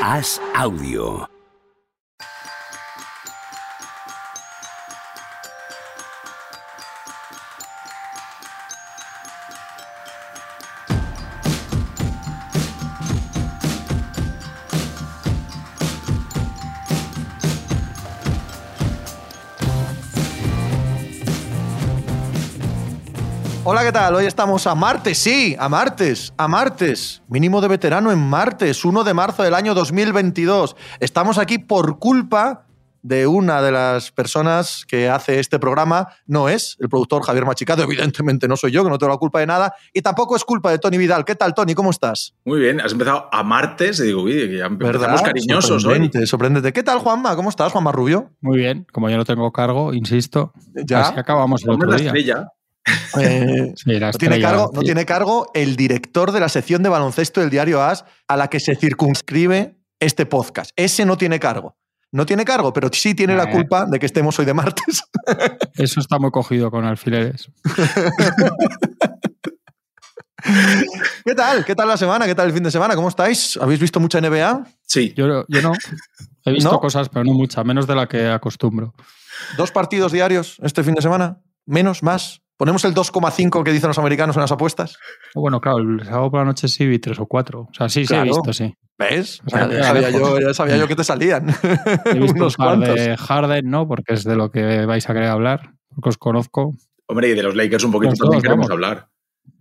Haz audio. ¿Qué tal? Hoy estamos a martes, sí, a martes, a martes. Mínimo de veterano en martes, 1 de marzo del año 2022. Estamos aquí por culpa de una de las personas que hace este programa. No es el productor Javier Machicado, evidentemente no soy yo, que no tengo la culpa de nada. Y tampoco es culpa de Tony Vidal. ¿Qué tal, Tony? ¿Cómo estás? Muy bien, has empezado a martes y digo, uy, que ya empezamos cariñosos hoy. Sorprendente, sorprendente. ¿Qué tal, Juanma? ¿Cómo estás, Juanma Rubio? Muy bien, como yo no tengo cargo, insisto, Ya. así acabamos el otro la día. estrella. Eh, Sí, no, tiene cargo, no tiene cargo el director de la sección de baloncesto del diario AS a la que se circunscribe este podcast. Ese no tiene cargo. No tiene cargo, pero sí tiene la Eh. culpa de que estemos hoy de martes. Eso está muy cogido con alfileres. ¿Qué tal? ¿Qué tal la semana? ¿Qué tal el fin de semana? ¿Cómo estáis? ¿Habéis visto mucha NBA? Sí, Yo, yo no. He visto ¿No? cosas, pero no muchas, menos de la que acostumbro. ¿Dos partidos diarios este fin de semana? ¿Menos? ¿Más? ¿Ponemos el 2,5 que dicen los americanos en las apuestas? Bueno, claro, el sábado por la noche sí vi tres o cuatro. O sea, sí, sí he visto, sí. ¿Ves? O sea, ya, sabía yo, ya sabía yo que te salían. He visto Unos un par cuantos. de Harden, ¿no? Porque es de lo que vais a querer hablar, porque os conozco. hombre, y de los Lakers un poquito también queremos vamos. hablar.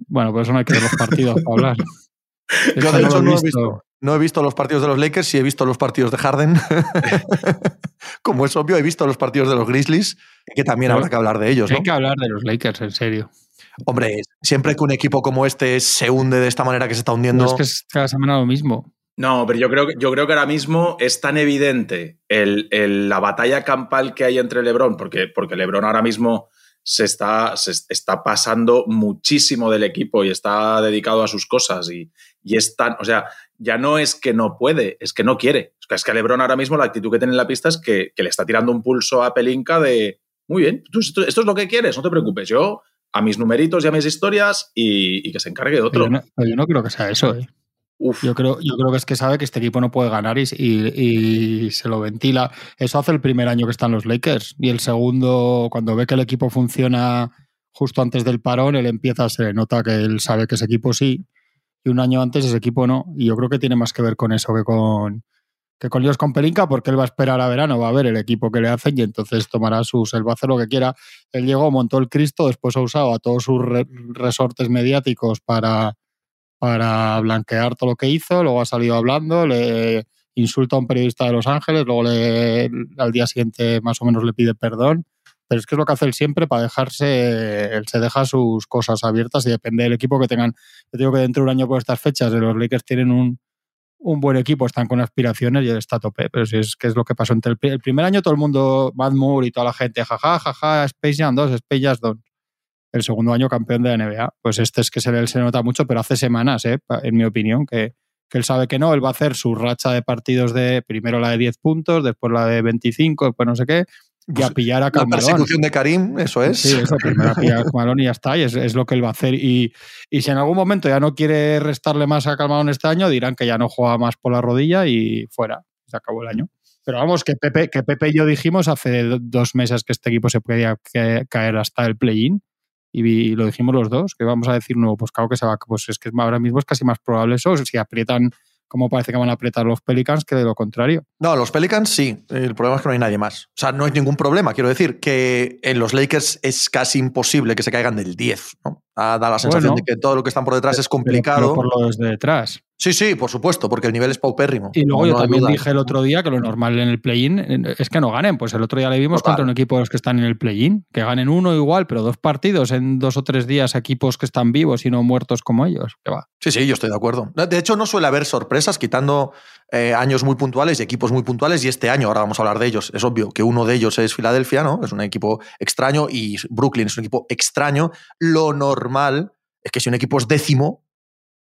Bueno, por eso no hay que ver los partidos para hablar. Yo, de hecho, he no he, visto. visto, no he visto los partidos de los Lakers, sí he visto los partidos de Harden. Como es obvio, he visto los partidos de los Grizzlies, que también habrá que hablar de ellos. ¿no? Hay que hablar de los Lakers, en serio. Hombre, siempre que un equipo como este se hunde de esta manera que se está No hundiendo. es que es cada semana lo mismo. No, pero yo creo, que- yo creo que ahora mismo es tan evidente el, el- la batalla campal que hay entre LeBron, porque, porque LeBron ahora mismo se está, se está pasando muchísimo del equipo y está dedicado a sus cosas y, y es tan, o sea, ya no es que no puede, es que no quiere. Es que, que LeBron ahora mismo la actitud que tiene en la pista es que, que le está tirando un pulso a Pelinka de, muy bien, tú- esto, esto es lo que quieres, no te preocupes, yo a mis numeritos y a mis historias y, y que se encargue de otro. yo, no, yo no creo que sea eso, ¿eh? Uf. Yo creo, yo creo que es que sabe que este equipo no puede ganar y, y- y se lo ventila. Eso hace el primer año que están los Lakers. Y el segundo, cuando ve que el equipo funciona justo antes del parón, él empieza, se le nota que él sabe que ese equipo sí. Y un año antes ese equipo no. Y yo creo que tiene más que ver con eso que con que con líos con Pelinka, porque él va a esperar a verano, va a ver el equipo que le hacen y entonces tomará sus, él va a hacer lo que quiera. Él llegó, montó el Cristo, después ha usado a todos sus re- resortes mediáticos para, para blanquear todo lo que hizo, luego ha salido hablando, le insulta a un periodista de Los Ángeles, luego le, al día siguiente más o menos le pide perdón, pero es que es lo que hace él siempre para dejarse, él se deja sus cosas abiertas y depende del equipo que tengan. Yo digo que dentro de un año por estas fechas los Lakers tienen un, un buen equipo, están con aspiraciones y él está a tope, pero si es que es lo que pasó entre el, pri- el primer año todo el mundo, Matt Moore y toda la gente, jaja, jaja, Space Jam 2, Space Jam 2 el segundo año campeón de la NBA. Pues este es que se se nota mucho, pero hace semanas, ¿eh? En mi opinión, que, que él sabe que no. Él va a hacer su racha de partidos de primero la de 10 puntos, después la de 25, después no sé qué, y a Pues, pillar a La persecución de Karim, eso es. Sí, eso, primero a pillar a Carmelón y ya está, y es, es lo que él va a hacer. Y, y si en algún momento ya no quiere restarle más a Carmelón este año, dirán que ya no juega más por la rodilla y fuera. Se acabó el año. Pero vamos, que Pepe, que Pepe y yo dijimos hace do- dos meses que este equipo se podía ca- caer hasta el play-in y, lo dijimos los dos, que vamos a decir, no, pues claro que se va, pues es que ahora mismo es casi más probable eso, si aprietan como parece que van a apretar los Pelicans que de lo contrario. No, los Pelicans sí. El problema es que no hay nadie más. O sea, no hay ningún problema. Quiero decir que en los Lakers es casi imposible que se caigan del 10. ¿no? Ha dado la sensación Bueno. de que todo lo que están por detrás es complicado. pero por lo desde detrás. Sí, sí, por supuesto, porque el nivel es paupérrimo. Y luego No yo también duda. dije el otro día que lo normal en el play-in es que no ganen. Pues el otro día le vimos Total. contra un equipo de los que están en el play-in, que ganen uno igual, pero dos partidos en dos o tres días a equipos que están vivos y no muertos como ellos. Que va. Sí, sí, yo estoy de acuerdo. De hecho, no suele haber sorpresas quitando eh, años muy puntuales y equipos muy puntuales. Y este año, ahora vamos a hablar de ellos, es obvio que uno de ellos es Filadelfia, ¿no? Es un equipo extraño y Brooklyn es un equipo extraño. Lo normal es que si un equipo es décimo,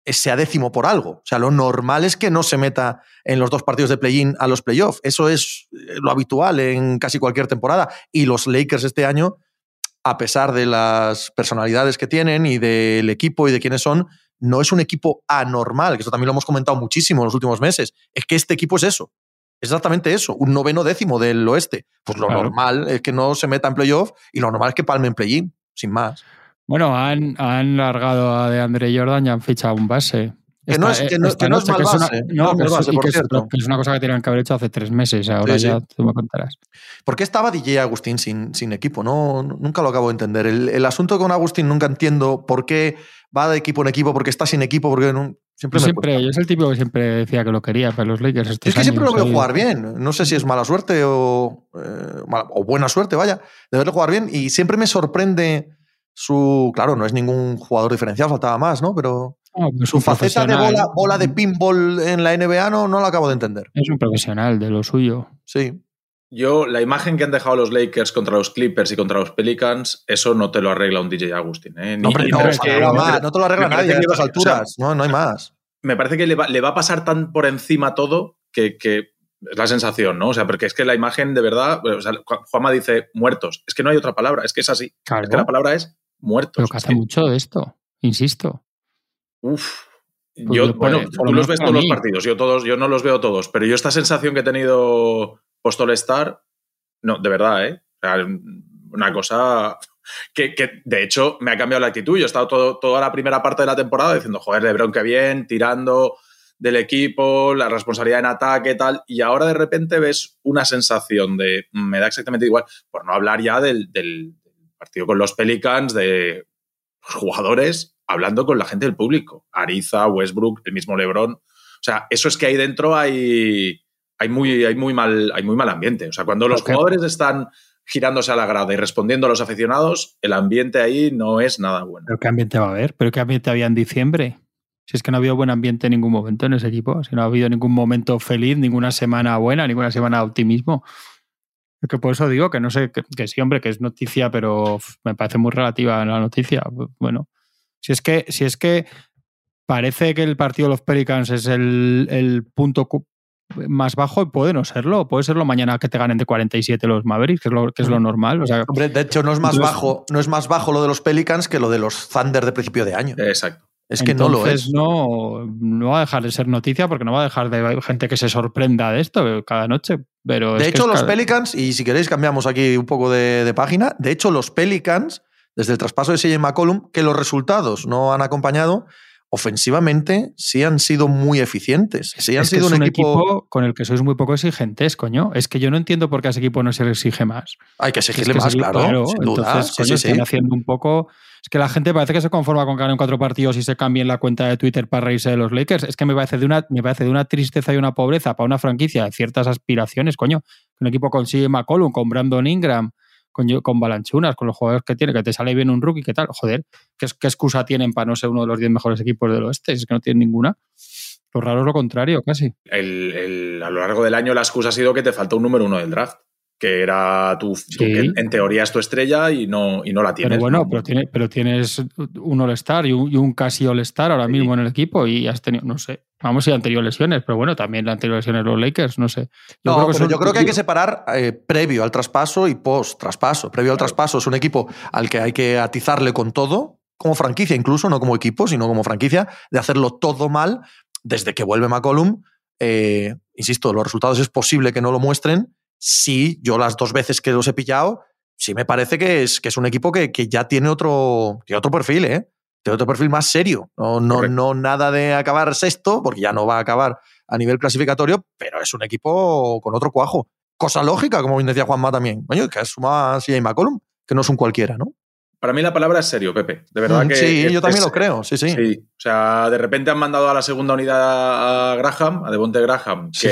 sea décimo por algo. O sea, lo normal es que no se meta en los dos partidos de play-in a los playoffs. Eso es eh, lo habitual en casi cualquier temporada. Y los Lakers este año, a pesar de las personalidades que tienen y del equipo y de quiénes son, no es un equipo anormal, que eso también lo hemos comentado muchísimo en los últimos meses. Es que este equipo es eso. Exactamente eso, un noveno décimo del oeste. Pues lo normal es que no se meta en playoff y lo normal es que palme en play-in, sin más. Bueno, han, han largado a de Andre Jordan y han fichado un base. Que no es, que no, que no es mal base. no, es una cosa que tenían que haber hecho hace tres meses. Ahora sí, sí. ya tú me contarás. ¿Por qué estaba DJ Agustín sin, sin equipo? No, nunca lo acabo de entender. El, el, asunto con Agustín nunca entiendo por qué va de equipo en equipo, porque está sin equipo, porque no, siempre, siempre yo es el tipo que siempre decía que lo quería para los Lakers. es que años, siempre lo veo jugar bien. No sé si es mala suerte o, eh, o buena suerte, vaya, de verlo jugar bien. Y siempre me sorprende su. Claro, no es ningún jugador diferencial, faltaba más, ¿no? Pero. No, pues su faceta de bola, bola, de pinball en la NBA no, no la acabo de entender. Es un profesional de lo suyo. Sí. Yo, la imagen que han dejado los Lakers contra los Clippers y contra los Pelicans, eso no te lo arregla un DJ Agustín. ¿eh? Ni, no, hombre, no, es que, más, no, te lo arregla nadie a estas alturas. O sea, no, no hay más. Me parece que le va, le va, a pasar tan por encima todo que, que, es la sensación, ¿no? O sea, porque es que la imagen de verdad, o sea, Juanma dice muertos. Es que no hay otra palabra, es que es así. Claro. Es que la palabra es muertos. Pero que hace mucho de esto, insisto. Uf. Pues yo, bueno, tú los ves todos los partidos, yo, todos, yo no los veo todos, pero yo esta sensación que he tenido post-All-Star, no, de verdad, ¿eh? O sea, una cosa que, que, de hecho me ha cambiado la actitud. Yo he estado todo, toda la primera parte de la temporada diciendo, joder, Lebron, qué bien, tirando del equipo, la responsabilidad en ataque, tal, y ahora de repente ves una sensación de, me da exactamente igual, por no hablar ya del, del partido con los Pelicans, de jugadores hablando con la gente del público. Ariza, Westbrook, el mismo LeBron. O sea, eso es que ahí dentro hay, hay, muy, hay, muy, mal, hay muy mal ambiente. O sea, cuando los okay. jugadores están girándose a la grada y respondiendo a los aficionados, el ambiente ahí no es nada bueno. ¿Pero qué ambiente va a haber? ¿Pero qué ambiente había en diciembre? Si es que no ha habido buen ambiente en ningún momento en ese equipo, si no ha habido ningún momento feliz, ninguna semana buena, ninguna semana de optimismo. Es que por eso digo que no sé, que, que sí, hombre, que es noticia, pero me parece muy relativa la noticia. Bueno, si es que, si es que parece que el partido de los Pelicans es el, el punto más bajo, puede no serlo. Puede serlo mañana que te ganen de 47 los Mavericks, que es lo, que es lo normal. O sea, Hombre, de hecho, no es más entonces, bajo, no es más bajo lo de los Pelicans que lo de los Thunder de principio de año. Exacto. Es que entonces, no lo es. No, no va a dejar de ser noticia porque no va a dejar de gente que se sorprenda de esto cada noche. Pero de hecho, los cada... Pelicans, y si queréis cambiamos aquí un poco de, de página, de hecho, los Pelicans, desde el traspaso de CJ McCollum, que los resultados no han acompañado, ofensivamente sí han sido muy eficientes. Sí han es sido que es un, un equipo... equipo... con el que sois muy poco exigentes, coño. Es que yo no entiendo por qué a ese equipo no se le exige más. Hay que exigirle es que más, claro, claro, sin duda. Entonces, sí, coño, sí, están sí. haciendo un poco. Es que la gente parece que se conforma con ganar en cuatro partidos y se cambien la cuenta de Twitter para reírse de los Lakers. Es que me parece de una, me parece de una tristeza y una pobreza para una franquicia de ciertas aspiraciones, coño. Un equipo consigue McCollum, con Brandon Ingram, con, con Balanchunas, con los jugadores que tiene, que te sale bien un rookie, ¿qué tal? Joder, ¿qué, qué excusa tienen para no ser uno de los 10 mejores equipos del oeste? Es que no tienen ninguna. Lo raro es lo contrario, casi. El, el, a lo largo del año la excusa ha sido que te faltó un número uno del draft que era tu, Sí. tu que en teoría es tu estrella y no, y no la tienes. Pero bueno, ¿no? pero, tiene, pero tienes un All-Star y, un- y un casi All-Star ahora Sí. mismo en el equipo y has tenido, no sé, vamos si han tenido lesiones, pero bueno, también han tenido lesiones los Lakers, no sé. No, pero son- yo creo que hay que separar eh, previo al traspaso y post traspaso. Previo al traspaso es un equipo al que hay que atizarle con todo, como franquicia incluso, no como equipo, sino como franquicia, de hacerlo todo mal desde que vuelve McCollum. Eh, insisto, los resultados es posible que no lo muestren. Sí, yo las dos veces que los he pillado, sí me parece que es, que es un equipo que, que ya tiene otro, tiene otro perfil, ¿eh? Tiene otro perfil más serio. No, no, Correcto. no nada de acabar sexto, porque ya no va a acabar a nivel clasificatorio, pero es un equipo con otro cuajo. Cosa lógica, como bien decía Juanma también. Coño, que suma a CJ McCollum, que no es un cualquiera, ¿no? Para mí la palabra es serio, Pepe. De verdad Mm, que. sí, es- yo también es- lo creo, sí, sí. Sí, o sea, de repente han mandado a la segunda unidad a Graham, a Devonte Graham, Sí.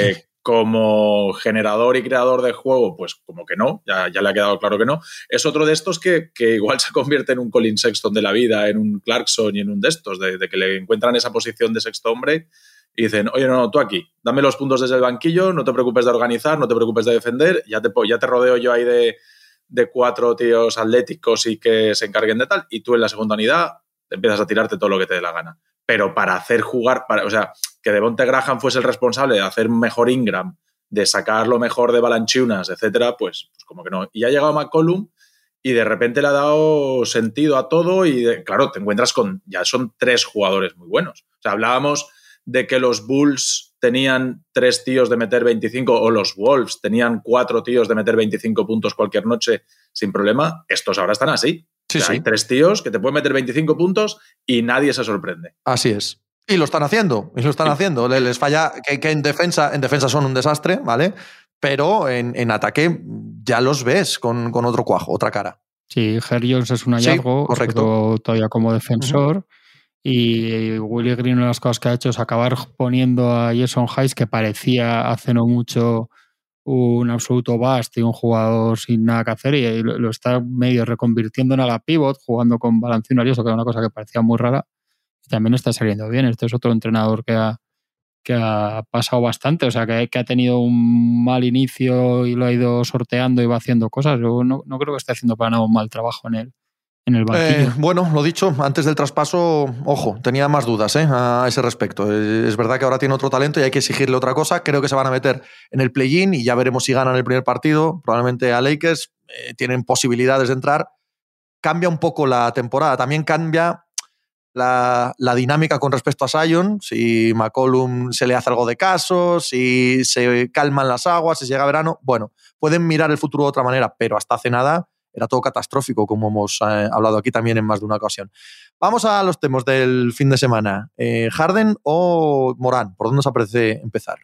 Como generador y creador de juego, pues como que no, ya, le ha quedado claro que no. Es otro de estos que, que igual se convierte en un Colin Sexton de la vida, en un Clarkson y en un de estos, de, que le encuentran esa posición de sexto hombre y dicen, oye, no, no, tú aquí, dame los puntos desde el banquillo, no te preocupes de organizar, no te preocupes de defender, ya te, ya te rodeo yo ahí de, de cuatro tíos atléticos y que se encarguen de tal, y tú en la segunda unidad empiezas a tirarte todo lo que te dé la gana. Pero para hacer jugar, para, o sea, que Devonte Graham fuese el responsable de hacer mejor Ingram, de sacar lo mejor de Balanchunas, etcétera, pues, pues como que no. Y ha llegado McCollum y de repente le ha dado sentido a todo y claro, te encuentras con, ya son tres jugadores muy buenos. O sea, hablábamos de que los Bulls tenían tres tíos de meter 25 o los Wolves tenían cuatro tíos de meter 25 puntos cualquier noche sin problema, estos ahora están así. Sí, sí. Hay tres tíos que te pueden meter 25 puntos y nadie se sorprende. Así es. Y lo están haciendo, y lo están haciendo. Les falla que, que, en, defensa, en defensa son un desastre, ¿vale? Pero en, en ataque ya los ves con, con, otro cuajo, otra cara. Sí, Herr Jones es un hallazgo, sí, correcto. todavía como defensor. Uh -huh. Y Willie Green, una de las cosas que ha hecho es acabar poniendo a Jason Hayes, que parecía hace no mucho un absoluto bust y un jugador sin nada que hacer, y lo está medio reconvirtiendo en a la pivot, jugando con Balancino Arioso, que era una cosa que parecía muy rara. También está saliendo bien. Este es otro entrenador que ha, que ha pasado bastante, o sea, que, ha tenido un mal inicio y lo ha ido sorteando y va haciendo cosas. Yo no, no creo que esté haciendo para nada un mal trabajo en en el. Eh, bueno, lo dicho, antes del traspaso, ojo, tenía más dudas ¿eh? a ese respecto. Es verdad que ahora tiene otro talento y hay que exigirle otra cosa. Creo que se van a meter en el play-in y ya veremos si ganan el primer partido. Probablemente a Lakers eh, tienen posibilidades de entrar. Cambia un poco la temporada. También cambia la, la, dinámica con respecto a Sion. Si McCollum se le hace algo de caso, si se calman las aguas, si llega verano. Bueno, pueden mirar el futuro de otra manera, pero hasta hace nada era todo catastrófico, como hemos eh, hablado aquí también en más de una ocasión. Vamos a los temas del fin de semana. Eh, ¿Harden o Morán? ¿Por dónde os apetece empezar?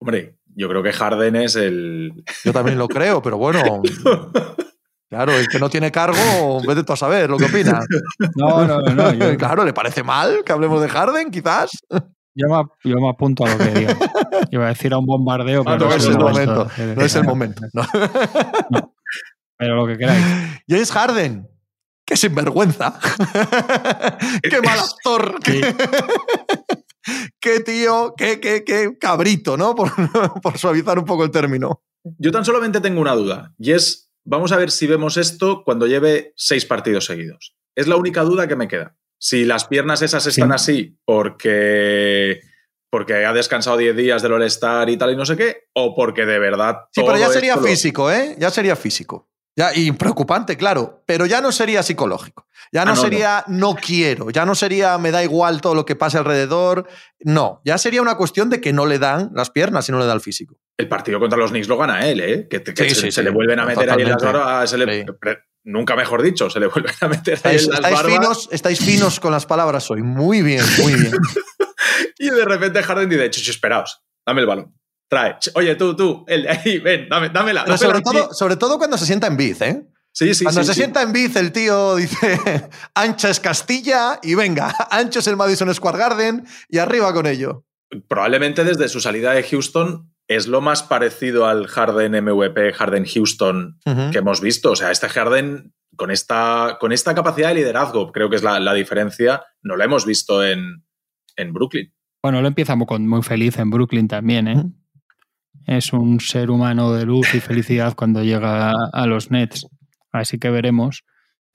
Hombre, yo creo que Harden es el. Yo también lo creo, pero bueno. Claro, el que no tiene cargo, vete tú a saber lo que opina. No, no, no. Yo... Claro, ¿le parece mal que hablemos de Harden, quizás? Yo me, yo me apunto a lo que diga. Iba a decir a un bombardeo, pero ah, no, no, es el momento. No es el momento. No. no. Pero lo que queráis. James Harden. ¡Qué sinvergüenza! ¡Qué mal actor! Sí. ¡Qué tío! Qué, qué, ¡Qué cabrito! ¿no? Por, por, suavizar un poco el término. Yo tan solamente tengo una duda. Y es, vamos a ver si vemos esto cuando lleve seis partidos seguidos. Es la única duda que me queda. Si las piernas esas están sí. así porque porque ha descansado 10 días del All-Star y tal y no sé qué, o porque de verdad... Sí, pero ya sería físico, lo... ¿eh? Ya sería físico. Ya, y preocupante, claro, pero ya no sería psicológico. Ya no, ah, no sería no. no. quiero, ya no sería me da igual todo lo que pase alrededor. No, ya sería una cuestión de que no le dan las piernas y no le da el físico. El partido contra los Knicks lo gana él, ¿eh? Que, que sí, se, sí, se sí. le vuelven a meter ahí en las barbas. Se le, nunca mejor dicho, se le vuelven a meter estáis, ahí en las estáis barbas. Finos, estáis finos con las palabras hoy. Muy bien, muy bien. y de repente Harden dice, esperaos, dame el balón. Trae. Oye, tú, tú, el, ahí, ven, dame, dámela. Pero sobre, todo, sobre todo cuando se sienta en biz, ¿eh? Sí, sí, Cuando sí, se sí. sienta en biz, el tío dice: ancha es Castilla y venga, ancho es el Madison Square Garden y arriba con ello. Probablemente desde su salida de Houston es lo más parecido al Harden MVP, Harden Houston uh -huh. que hemos visto. O sea, este Harden con esta, con esta capacidad de liderazgo, creo que es la, la diferencia, no la hemos visto en, en Brooklyn. Bueno, lo empieza muy, muy feliz en Brooklyn también, ¿eh? Es un ser humano de luz y felicidad cuando llega a los Nets. Así que veremos.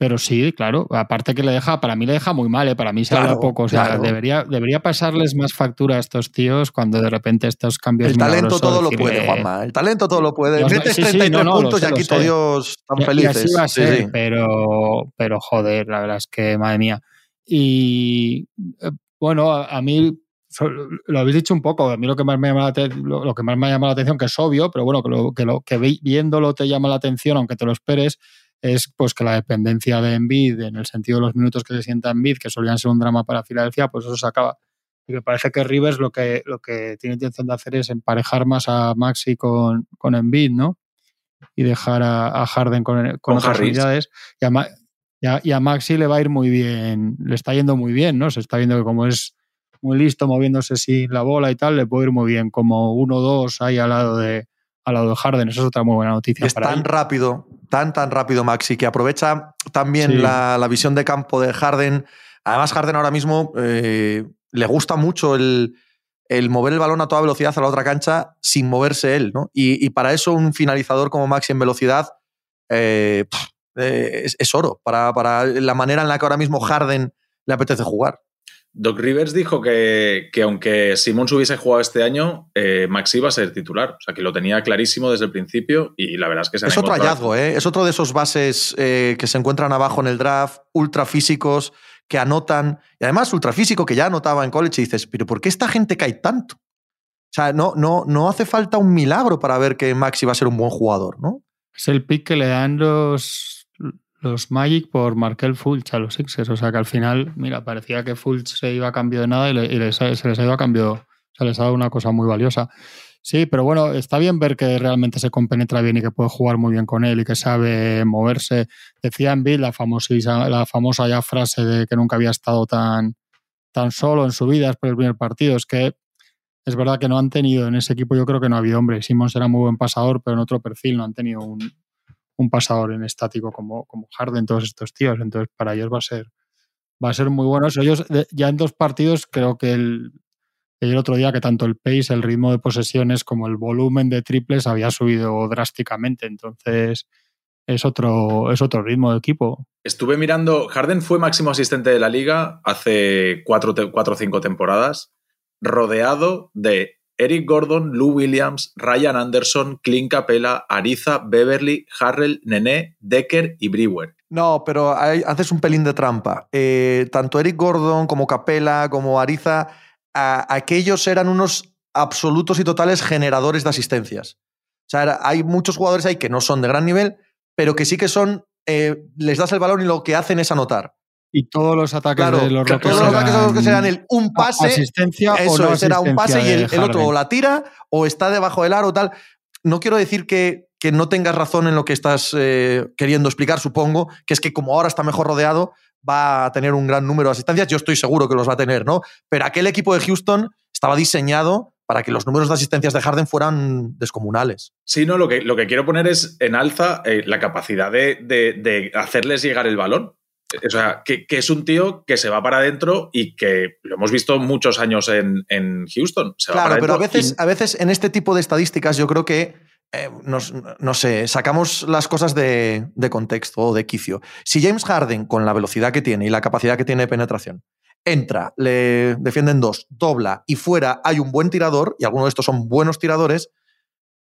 Pero sí, claro, aparte que le deja, para mí le deja muy mal, ¿eh? para mí se claro, habla poco. O sea, claro. debería, debería pasarles más factura a estos tíos cuando de repente estos cambios. El talento todo decirle... lo puede, Juanma. El talento todo lo puede. Metes sí, 33 sí, no, no, puntos sé, y aquí todos están y, felices. Y así va a ser, sí, pero, pero joder, la verdad es que, madre mía. Y eh, bueno, a, a mí lo habéis dicho un poco, a mí lo que más me llama la lo, lo, que más me llama la atención, que es obvio, pero bueno, que lo, que lo que viéndolo te llama la atención, aunque te lo esperes, es pues que la dependencia de Embiid, en el sentido de los minutos que se sienta Embiid, que solían ser un drama para Filadelfia, pues eso se acaba. Y me parece que Rivers lo que, lo que tiene intención de hacer es emparejar más a Maxi con, con Embiid, ¿no? Y dejar a, a Harden con, con, con otras Harris. unidades. Y a, y, a, y a Maxi le va a ir muy bien, le está yendo muy bien, ¿no? Se está viendo que como es muy listo moviéndose sin la bola y tal, le puede ir muy bien, como uno o dos ahí al lado de, al lado de Harden. Eso es otra muy buena noticia. Es para tan él. rápido, tan, tan rápido Maxi, que aprovecha también sí. la, la, visión de campo de Harden. Además, Harden ahora mismo eh, le gusta mucho el, el, mover el balón a toda velocidad a la otra cancha sin moverse él. ¿no? Y, y para eso un finalizador como Maxi en velocidad eh, eh, es, es, oro, para, para la manera en la que ahora mismo Harden le apetece jugar. Doc Rivers dijo que, que aunque Simons hubiese jugado este año, eh, Maxi iba a ser titular. O sea, que lo tenía clarísimo desde el principio y la verdad es que se Es otro hallazgo, ¿eh? Es otro de esos bases eh, que se encuentran abajo en el draft, ultra físicos, que anotan. Y además, ultra físico que ya anotaba en college y dices, pero ¿por qué esta gente cae tanto? O sea, no, no, no hace falta un milagro para ver que Maxi va a ser un buen jugador, ¿no? Es el pick que le dan los, los Magic por Markel Fulch a los Sixers. O sea que al final, mira, parecía que Fulch se iba a cambio de nada y, se les ha ido a cambio, se les ha dado una cosa muy valiosa. Sí, pero bueno, está bien ver que realmente se compenetra bien y que puede jugar muy bien con él y que sabe moverse. Decía en Bill la la famosa ya frase de que nunca había estado tan, tan solo en su vida después del primer partido. Es que es verdad que no han tenido en ese equipo, yo creo que no ha habido hombre. Simons era muy buen pasador, pero en otro perfil no han tenido un, un pasador en estático como, como Harden, todos estos tíos. Entonces, para ellos va a ser, va a ser muy bueno. Ellos ya en dos partidos, creo que el, el otro día que tanto el pace, el ritmo de posesiones como el volumen de triples había subido drásticamente. Entonces, es otro, es otro ritmo de equipo. Estuve mirando, Harden fue máximo asistente de la liga hace cuatro o cinco temporadas, rodeado de Eric Gordon, Lou Williams, Ryan Anderson, Clint Capella, Ariza, Beverly, Harrell, Nene, Decker y Brewer. No, pero haces un pelín de trampa. Eh, tanto Eric Gordon como Capella, como Ariza, aquellos eran unos absolutos y totales generadores de asistencias. O sea, hay muchos jugadores ahí que no son de gran nivel, pero que sí que son, eh, les das el balón y lo que hacen es anotar. Y todos los ataques de los Rockets. Todos los ataques que serán el un pase. Asistencia eso, o no será un pase y el, otro o la tira o está debajo del aro o tal. No quiero decir que, que no tengas razón en lo que estás eh, queriendo explicar, supongo, que es que como ahora está mejor rodeado, va a tener un gran número de asistencias. Yo estoy seguro que los va a tener, ¿no? Pero aquel equipo de Houston estaba diseñado para que los números de asistencias de Harden fueran descomunales. Sí, no, lo que, lo que quiero poner es en alza eh, la capacidad de, de, de, hacerles llegar el balón. O sea, que, es un tío que se va para adentro y que lo hemos visto muchos años en, Houston. claro, pero a veces, a veces en este tipo de estadísticas yo creo que eh, no sé, sacamos las cosas de, de, contexto o de quicio. Si James Harden, con la velocidad que tiene y la capacidad que tiene de penetración, entra, le defienden dos, dobla y fuera hay un buen tirador, y algunos de estos son buenos tiradores,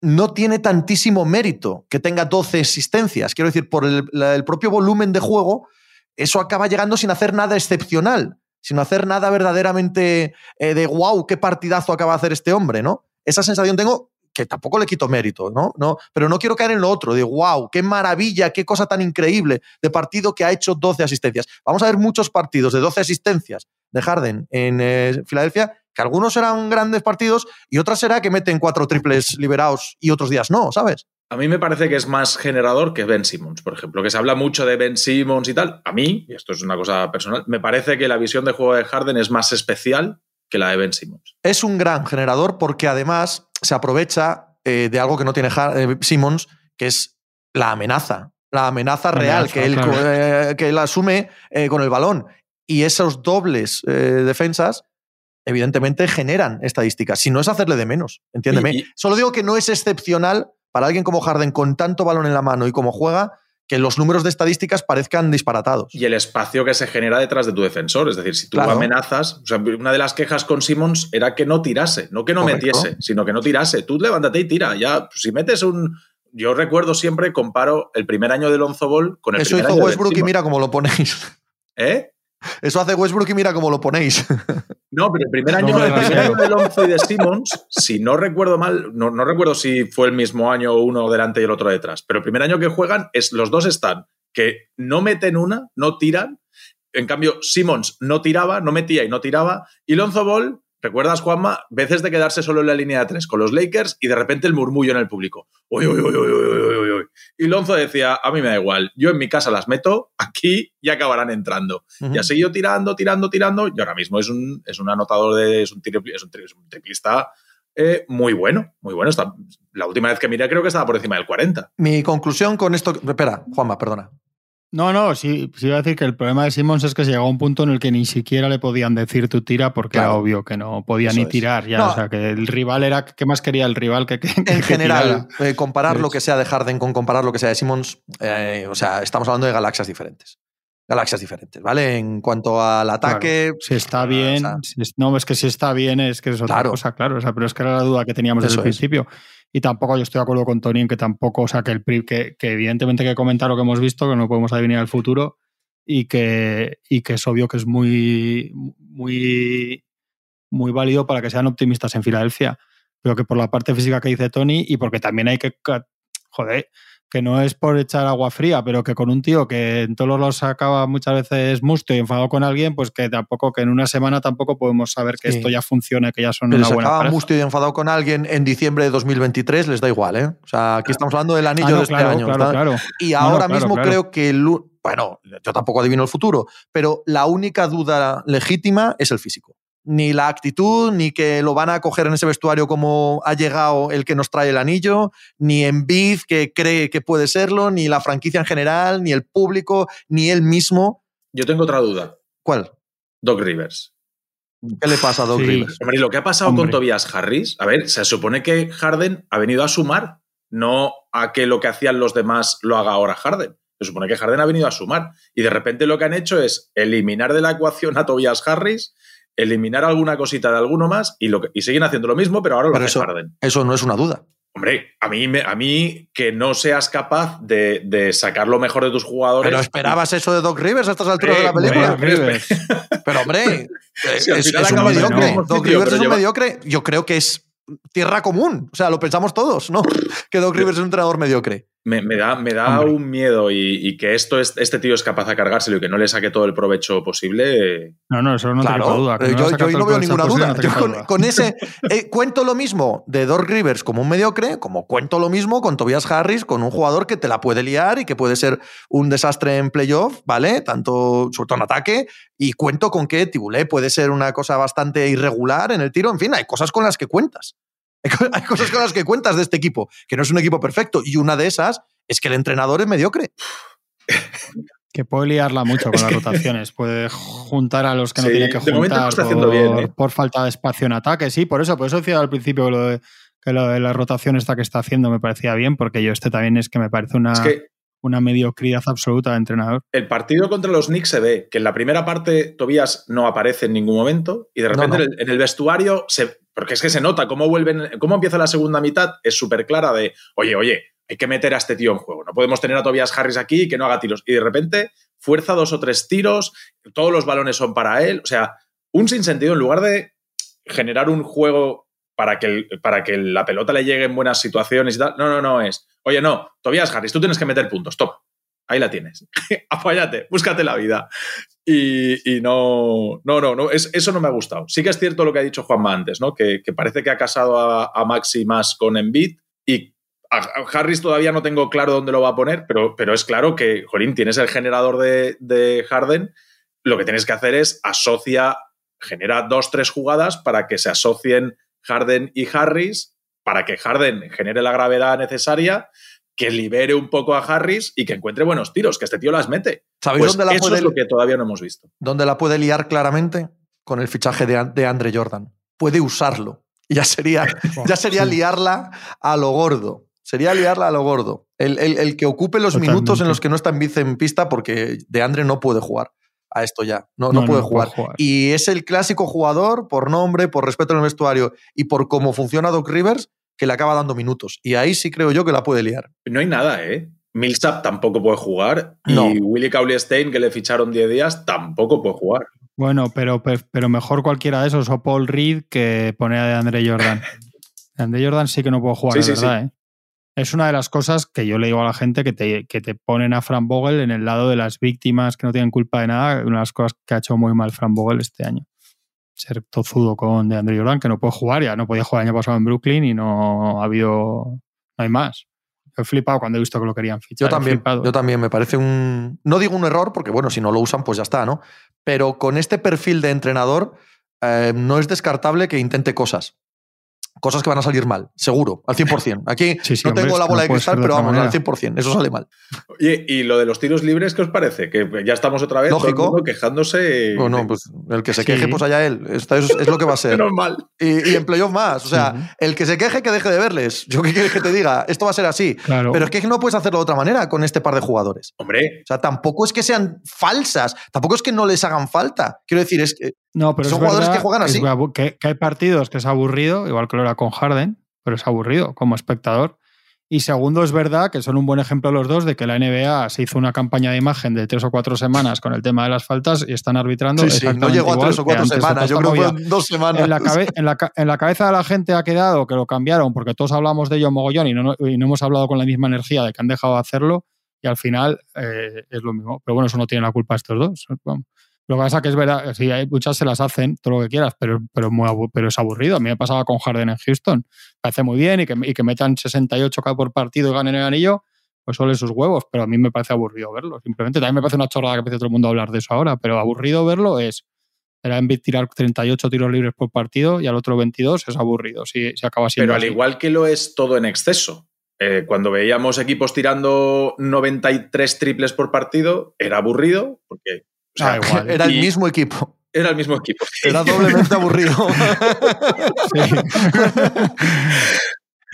no tiene tantísimo mérito que tenga 12 existencias. Quiero decir, por el, el propio volumen de juego, eso acaba llegando sin hacer nada excepcional, sin hacer nada verdaderamente eh, de wow, qué partidazo acaba de hacer este hombre, ¿no? Esa sensación tengo que tampoco le quito mérito, ¿no? ¿no? Pero no quiero caer en lo otro, de wow, qué maravilla, qué cosa tan increíble de partido que ha hecho 12 asistencias. Vamos a ver muchos partidos de 12 asistencias de Harden en eh, Filadelfia, que algunos serán grandes partidos y otras será que meten cuatro triples liberados y otros días no, ¿sabes? A mí me parece que es más generador que Ben Simmons, por ejemplo, que se habla mucho de Ben Simmons y tal. A mí, y esto es una cosa personal, me parece que la visión de juego de Harden es más especial que la de Ben Simmons. Es un gran generador porque además se aprovecha eh, de algo que no tiene eh, Simmons, que es la amenaza. La amenaza real que, él, eh, que él asume con el balón. Y esos dobles defensas evidentemente generan estadísticas. Si no es hacerle de menos, entiéndeme. Solo digo que no es excepcional para alguien como Harden con tanto balón en la mano y como juega, que los números de estadísticas parezcan disparatados. Y el espacio que se genera detrás de tu defensor. Es decir, si tú amenazas, o sea, una de las quejas con Simmons era que no tirase, no que no metiese, sino que no tirase. Tú levántate y tira. Ya, si metes un. Yo recuerdo siempre, comparo el primer año de Lonzo Ball con el Eso primer hizo Westbrook y mira cómo lo ponéis. ¿Eh? Eso hace Westbrook y mira cómo lo ponéis. No, pero el primer año, el primer año de Lonzo y de Simmons, si no recuerdo mal, no, no, recuerdo si fue el mismo año uno delante y el otro detrás, pero el primer año que juegan es los dos están que no meten una, no tiran. En cambio, Simmons no tiraba, no metía y no tiraba. Y Lonzo Ball, ¿recuerdas, Juanma? Veces de quedarse solo en la línea de tres con los Lakers y de repente el murmullo en el público. Uy, uy, uy, uy, uy, uy, uy. Y Lonzo decía, a mí me da igual, yo en mi casa las meto, aquí y acabarán entrando. Y ha seguido tirando, tirando, tirando, y ahora mismo es un, es un anotador, de, es, un es, un, triplista eh, muy bueno, muy bueno. Está, la última vez que miré creo que estaba por encima del 40. Mi conclusión con esto... Espera, Juanma, perdona. No, no, sí, sí iba a decir que el problema de Simmons es que se llegó a un punto en el que ni siquiera le podían decir tu tira porque era obvio que no podía ni tirar ya. O sea, que el rival era. ¿Qué más quería el rival que.? en general, eh, comparar lo que sea de Harden con comparar lo que sea de Simmons, eh, o sea, estamos hablando de galaxias diferentes. galaxias diferentes, ¿vale? En cuanto al ataque. Si está bien, no, es que si está bien es que es otra claro. cosa, claro. O sea, pero es que era la duda que teníamos desde el principio. Y tampoco yo estoy de acuerdo con Tony en que tampoco, o sea, que, el, que, que evidentemente hay que comentar lo que hemos visto, que no podemos adivinar el futuro y que, y que es obvio que es muy, muy, muy válido para que sean optimistas en Filadelfia. Pero que por la parte física que dice Tony y porque también hay que, joder, que no es por echar agua fría, pero que con un tío que en todos los acaba muchas veces musto y enfadado con alguien, pues que tampoco, que en una semana tampoco podemos saber que esto ya funciona, que ya son pero una si buena acaba musto y enfadado con alguien en diciembre de 2023, les da igual, ¿eh? O sea, aquí estamos hablando del anillo Ah, no, de este claro, año. claro, claro. Y ahora claro, mismo claro. creo que el, bueno, yo tampoco adivino el futuro, pero la única duda legítima es el físico. Ni la actitud, ni que lo van a coger en ese vestuario como ha llegado el que nos trae el anillo, ni Embiid que cree que puede serlo, ni la franquicia en general, ni el público, ni él mismo. Yo tengo otra duda. ¿Cuál? Doc Rivers. ¿Qué le pasa a Doc Sí. Rivers? Hombre, y lo que ha pasado Hombre. con Tobias Harris, a ver, se supone que Harden ha venido a sumar, no a que lo que hacían los demás lo haga ahora Harden. Se supone que Harden ha venido a sumar. Y de repente lo que han hecho es eliminar de la ecuación a Tobias Harris, eliminar alguna cosita de alguno más y, lo que- y siguen haciendo lo mismo, pero ahora lo Pero hace eso, Harden. eso no es una duda. Hombre, a mí, me- a mí que no seas capaz de, de sacar lo mejor de tus jugadores. Pero esperabas eso de Doc Rivers a estas alturas de la película. hombre, Rivers. Pero hombre, eh, Si es, un mediocre. Doc Rivers pero es un lleva- mediocre. Yo creo que es tierra común. O sea, lo pensamos todos, ¿no? Que Doc Rivers es un entrenador mediocre. Me, me da, me da Hombre. un miedo y, y que esto es- este tío es capaz de cargárselo y que no le saque todo el provecho posible. No, no, eso no te claro, quepa duda. que eh, no yo, yo no veo ninguna posible, duda. no Yo quepa con, duda. con ese eh, cuento lo mismo de Doc Rivers como un mediocre, como cuento lo mismo con Tobias Harris, con un jugador que te la puede liar y que puede ser un desastre en playoff, ¿vale? Tanto, sobre todo en ataque, y cuento con que Tibulé puede ser una cosa bastante irregular en el tiro. En fin, hay cosas con las que cuentas. Hay co- Hay cosas con las que cuentas de este equipo, que no es un equipo perfecto, y una de esas es que el entrenador es mediocre. Que puede liarla mucho con las rotaciones. Puede juntar a los que no tiene que juntar está haciendo por, bien, ¿eh? por falta de espacio en ataque. Sí, por eso, por eso decía al principio lo de, que lo de la rotación esta que está haciendo me parecía bien, porque yo este también es que me parece una, Es que una mediocridad absoluta de entrenador. el partido contra los Knicks se ve que en la primera parte Tobías no aparece en ningún momento y de repente no. En, el, en el vestuario se. Porque es que se nota cómo vuelven, cómo empieza la segunda mitad, es súper clara de, oye, oye, hay que meter a este tío en juego. No podemos tener a Tobias Harris aquí que no haga tiros. Y de repente fuerza dos o tres tiros, todos los balones son para él. O sea, un sinsentido en lugar de generar un juego para que, para que la pelota le llegue en buenas situaciones y tal. No, no, no es. Oye, no, Tobias Harris, tú tienes que meter puntos. Toma. Ahí la tienes. Apóyate, búscate la vida. Y, no, no, no, no es, eso no me ha gustado. Sí que es cierto lo que ha dicho Juanma antes, ¿no? Que, parece que ha casado a, Maxi más con Embiid y a, a Harris todavía no tengo claro dónde lo va a poner, pero, pero es claro que, Jolín, tienes el generador de, de Harden, lo que tienes que hacer es asocia, genera dos, tres jugadas para que se asocien Harden y Harris, para que Harden genere la gravedad necesaria, que libere un poco a Harris y que encuentre buenos tiros, que este tío las mete. ¿Sabéis Pues dónde, la eso puede, es lo que todavía no hemos visto. dónde la puede liar claramente? Con el fichaje de, de Andre Jordan. Puede usarlo. Y ya sería, ya sería liarla a lo gordo. Sería liarla a lo gordo. El, el- el que ocupe los Totalmente. minutos en los que no está en bici en pista porque de Andre no puede jugar a esto ya. No, no, puede, no jugar. puede jugar. Y es el clásico jugador, por nombre, por respeto en el vestuario y por cómo funciona Doc Rivers, que le acaba dando minutos. Y ahí sí creo yo que la puede liar. No hay nada, ¿eh? Millsap tampoco puede jugar y No. Willy Cauley-Stein, que le ficharon 10 días, tampoco puede jugar. Bueno, pero, pe- pero mejor cualquiera de esos o Paul Reed que pone a Andre Jordan. Andre Jordan sí que no puede jugar, Sí, de sí, verdad, ¿eh? Es una de las cosas que yo le digo a la gente que te, que te ponen a Fran Vogel en el lado de las víctimas que no tienen culpa de nada. Una de las cosas que ha hecho muy mal Fran Vogel este año. Ser tozudo con de Andre Jordan, que no puede jugar, ya no podía jugar el año pasado en Brooklyn y no ha habido. No hay más. He flipado cuando he visto que lo querían fichar. Yo también, yo también, me parece un... No digo un error, porque bueno, si no lo usan, pues ya está, ¿no? Pero con este perfil de entrenador, eh, no es descartable que intente cosas. Cosas que van a salir mal, seguro, al 100%. Aquí no tengo la bola de cristal, pero vamos, al 100%, eso sale mal. ¿y lo de los tiros libres qué os parece? Que ya estamos otra vez Lógico. quejándose. Bueno, pues el que se queje, pues allá él. Esto es, lo que va a ser. mal. Y, y, en playoff más. O sea, el que se queje, que deje de verles. Yo qué quieres que te diga, esto va a ser así. Pero es que no puedes hacerlo de otra manera con este par de jugadores. Hombre. O sea, tampoco es que sean falsas, tampoco es que no les hagan falta. Quiero decir, es que no, pero son jugadores que juegan así. Que, que hay partidos que es aburrido, igual que lo era con Harden, pero es aburrido como espectador. Y segundo, es verdad que son un buen ejemplo los dos de que la NBA se hizo una campaña de imagen de tres o cuatro semanas con el tema de las faltas y están arbitrando. Sí, no llegó a tres o cuatro semanas, yo creo que fueron dos semanas. En la, en, la, cabeza de la gente ha quedado que lo cambiaron porque todos hablamos de ello mogollón y no, y no hemos hablado con la misma energía de que han dejado de hacerlo y al final eh, es lo mismo. Pero bueno, eso no tiene la culpa estos dos. Vamos. Lo que pasa es que es verdad, sí, hay muchas se las hacen, todo lo que quieras, pero, pero, pero es aburrido. A mí me pasaba con Harden en Houston. Parece muy bien y que, y que metan 68k por partido y ganen el anillo, pues solo sus huevos, pero a mí me parece aburrido verlo. Simplemente también me parece una chorrada que empiece todo el mundo a hablar de eso ahora, pero aburrido verlo es. Era en tirar 38 tiros libres por partido y al otro 22 es aburrido. Si, se acaba siendo. Pero al igual que lo es todo en exceso. Eh, cuando veíamos equipos tirando 93 triples por partido, era aburrido, porque Ah, era el mismo equipo. Era el mismo equipo. Era doblemente aburrido.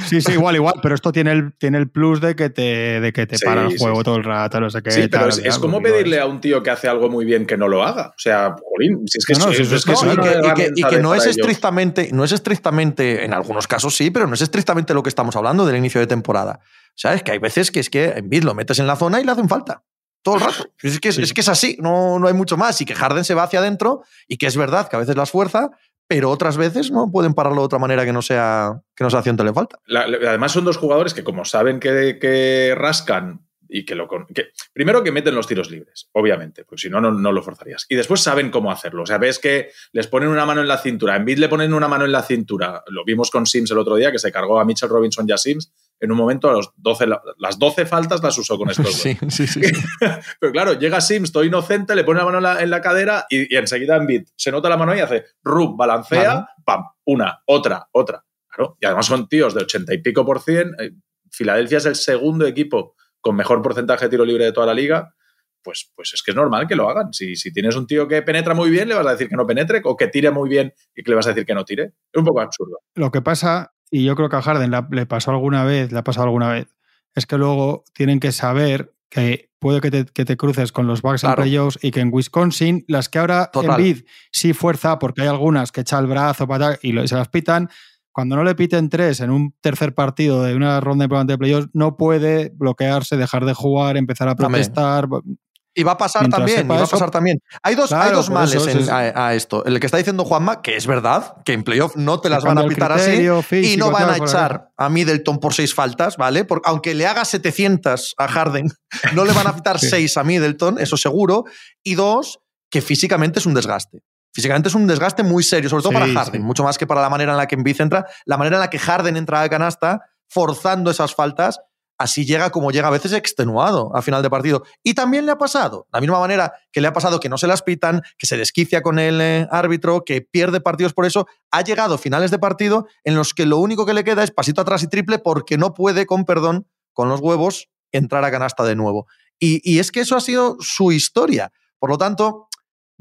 Sí. sí. igual, igual, pero esto tiene el, tiene el plus de que te, de que te para el juego todo el rato, no sé qué. Sí, pero es, como pedirle a un tío que hace algo muy bien que no lo haga. O sea, jolín, si es que, no, es, que, y que, no es estrictamente, no es estrictamente, en algunos casos sí, pero no es estrictamente lo que estamos hablando del inicio de temporada. ¿Sabes? Que hay veces que es que en Bid lo metes en la zona y le hacen falta todo el rato. Es que es, que es así, no, no hay mucho más. Y que Harden se va hacia adentro y que es verdad que a veces las fuerza, pero otras veces no pueden pararlo de otra manera que no sea que no sea haciéndole falta. además son dos jugadores que como saben que, que rascan y que lo que, primero que meten los tiros libres, obviamente, porque si no, no lo forzarías. Y después saben cómo hacerlo. O sea, ves que les ponen una mano en la cintura. En Bid le ponen una mano en la cintura. Lo vimos con Sims el otro día, que se cargó a Mitchell Robinson y a Sims. En un momento, a los 12, las 12 faltas las usó con estos dos. Sí, sí, sí. Pero claro, llega Sims, todo inocente, le pone la mano en la, cadera y, enseguida en Bid se nota la mano y hace rub, balancea, pam, una, otra, otra. Claro. Y además son tíos de 80 y pico por cien. Eh, Filadelfia es el segundo equipo con mejor porcentaje de tiro libre de toda la liga, pues, pues es que es normal que lo hagan. Si, si tienes un tío que penetra muy bien, le vas a decir que no penetre, o que tire muy bien y que le vas a decir que no tire. Es un poco absurdo. Lo que pasa, y yo creo que a Harden le pasó alguna vez, le ha pasado alguna vez, es que luego tienen que saber que puede que te, cruces con los Bucks en playoffs y que en Wisconsin, las que ahora en Bid sí fuerza, porque hay algunas que echa el brazo para y se las pitan, cuando no le piten tres en un tercer partido de una ronda de playoffs, no puede bloquearse, dejar de jugar, empezar a protestar. Y va a pasar también, va a pasar también. Hay dos, hay dos males a, esto. El que está diciendo Juanma, que es verdad, que en playoff no te las van a pitar así y no van a echar a Middleton por seis faltas, ¿vale? Porque aunque le haga 700 a Harden, no le van a pitar seis a Middleton, eso seguro. Y dos, que físicamente es un desgaste. Físicamente es un desgaste muy serio, sobre todo para Harden, mucho más que para la manera en la que Embiid entra, la manera en la que Harden entra a canasta, forzando esas faltas, así llega como llega a veces extenuado a final de partido. Y también le ha pasado, de la misma manera que le ha pasado que no se las pitan, que se desquicia con el eh, árbitro, que pierde partidos por eso, ha llegado finales de partido en los que lo único que le queda es pasito atrás y triple porque no puede, con perdón, con los huevos, entrar a canasta de nuevo. Y, y es que eso ha sido su historia. Por lo tanto,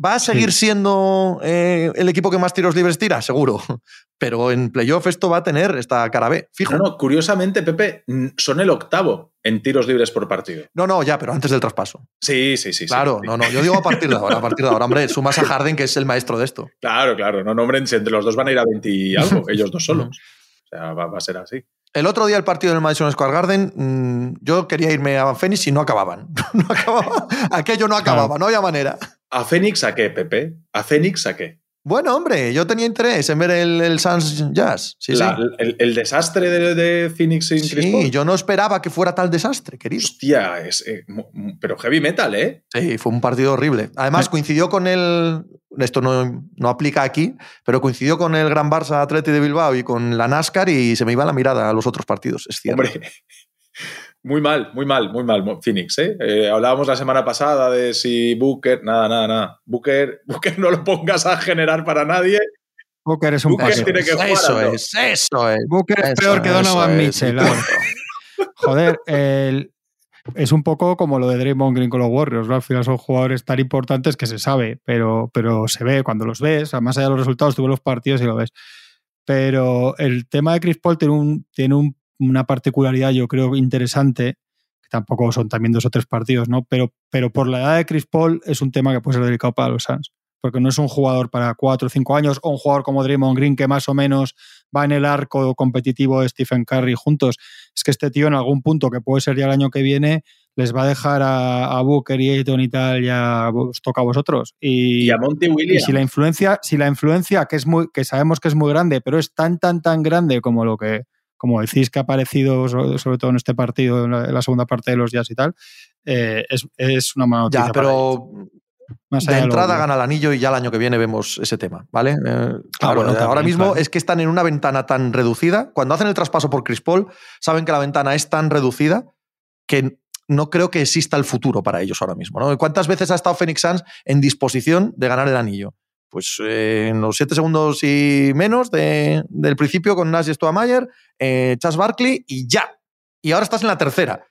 ¿Va a seguir siendo eh, el equipo que más tiros libres tira? Seguro. Pero en playoff esto va a tener esta cara B, fijo. No, no, curiosamente, Pepe, son el octavo en tiros libres por partido. No, no, ya, pero antes del traspaso. Sí, sí, sí. Claro, no, no, yo digo a partir de ahora, a partir de ahora. Hombre, sumas a Harden, que es el maestro de esto. Claro, claro. No, no hombre, entre los dos van a ir a 20 y algo, ellos dos solos. O sea, va, a ser así. El otro día el partido del Madison Square Garden, mm, yo quería irme a Phoenix y no acababan. No acababa. Aquello no acababa, no había manera. ¿A Phoenix a qué, Pepe? ¿A Phoenix a qué? Bueno, hombre, yo tenía interés en ver el, el Suns Jazz. Sí, sí. El, desastre de, Phoenix sin Sí, yo no esperaba que fuera tal desastre, querido. Hostia, es, eh, pero heavy metal, ¿eh? Sí, fue un partido horrible. Además, coincidió con el. Esto no, no, aplica aquí, pero coincidió con el Gran Barça Atleti de Bilbao y con la NASCAR y se me iba la mirada a los otros partidos, es cierto. Hombre, muy mal, muy mal, muy mal Phoenix. ¿eh? ¿eh? hablábamos la semana pasada de si Booker, nada, nada, nada. Booker, Booker no lo pongas a generar para nadie. Booker es un Booker tiene que jugar, Eso ¿no? es, eso es. Booker es peor que Donovan Mitchell. Joder, el- es un poco como lo de Draymond Green con los Warriors. ¿no? Al final son jugadores tan importantes que se sabe, pero, pero se ve cuando los ves. Más allá de los resultados, tú ves los partidos y lo ves. Pero el tema de Chris Paul tiene, un, tiene un- una particularidad, yo creo, interesante, que tampoco son también dos o tres partidos, ¿no? Pero, pero por la edad de Chris Paul es un tema que puede ser delicado para los Suns. Porque no es un jugador para cuatro o cinco años, o un jugador como Draymond Green que más o menos va en el arco competitivo de Stephen Curry juntos. Es que este tío en algún punto, que puede ser ya el año que viene, les va a dejar a, a Booker y Ayton y tal, ya os toca a vosotros. Y, Y a Monty y Williams. si la influencia, si la influencia que es muy, que sabemos que es muy grande, pero es tan, tan, tan grande como lo que, como decís que ha aparecido, sobre, todo en este partido, en la, en la segunda parte de los Jazz y tal, eh, es, es una mala noticia. Ya, pero Más de entrada gana el anillo y ya el año que viene vemos ese tema, ¿vale? Eh, claro, bueno, también, ahora mismo claro. es que están en una ventana tan reducida. Cuando hacen el traspaso por Chris Paul, saben que la ventana es tan reducida que no creo que exista el futuro para ellos ahora mismo. ¿no? ¿Cuántas veces ha estado Phoenix Suns en disposición de ganar el anillo? Pues eh, en los siete segundos y menos de- del principio con Nash y Stoudemire, eh, Chas Barkley y ya. Y ahora estás en la tercera.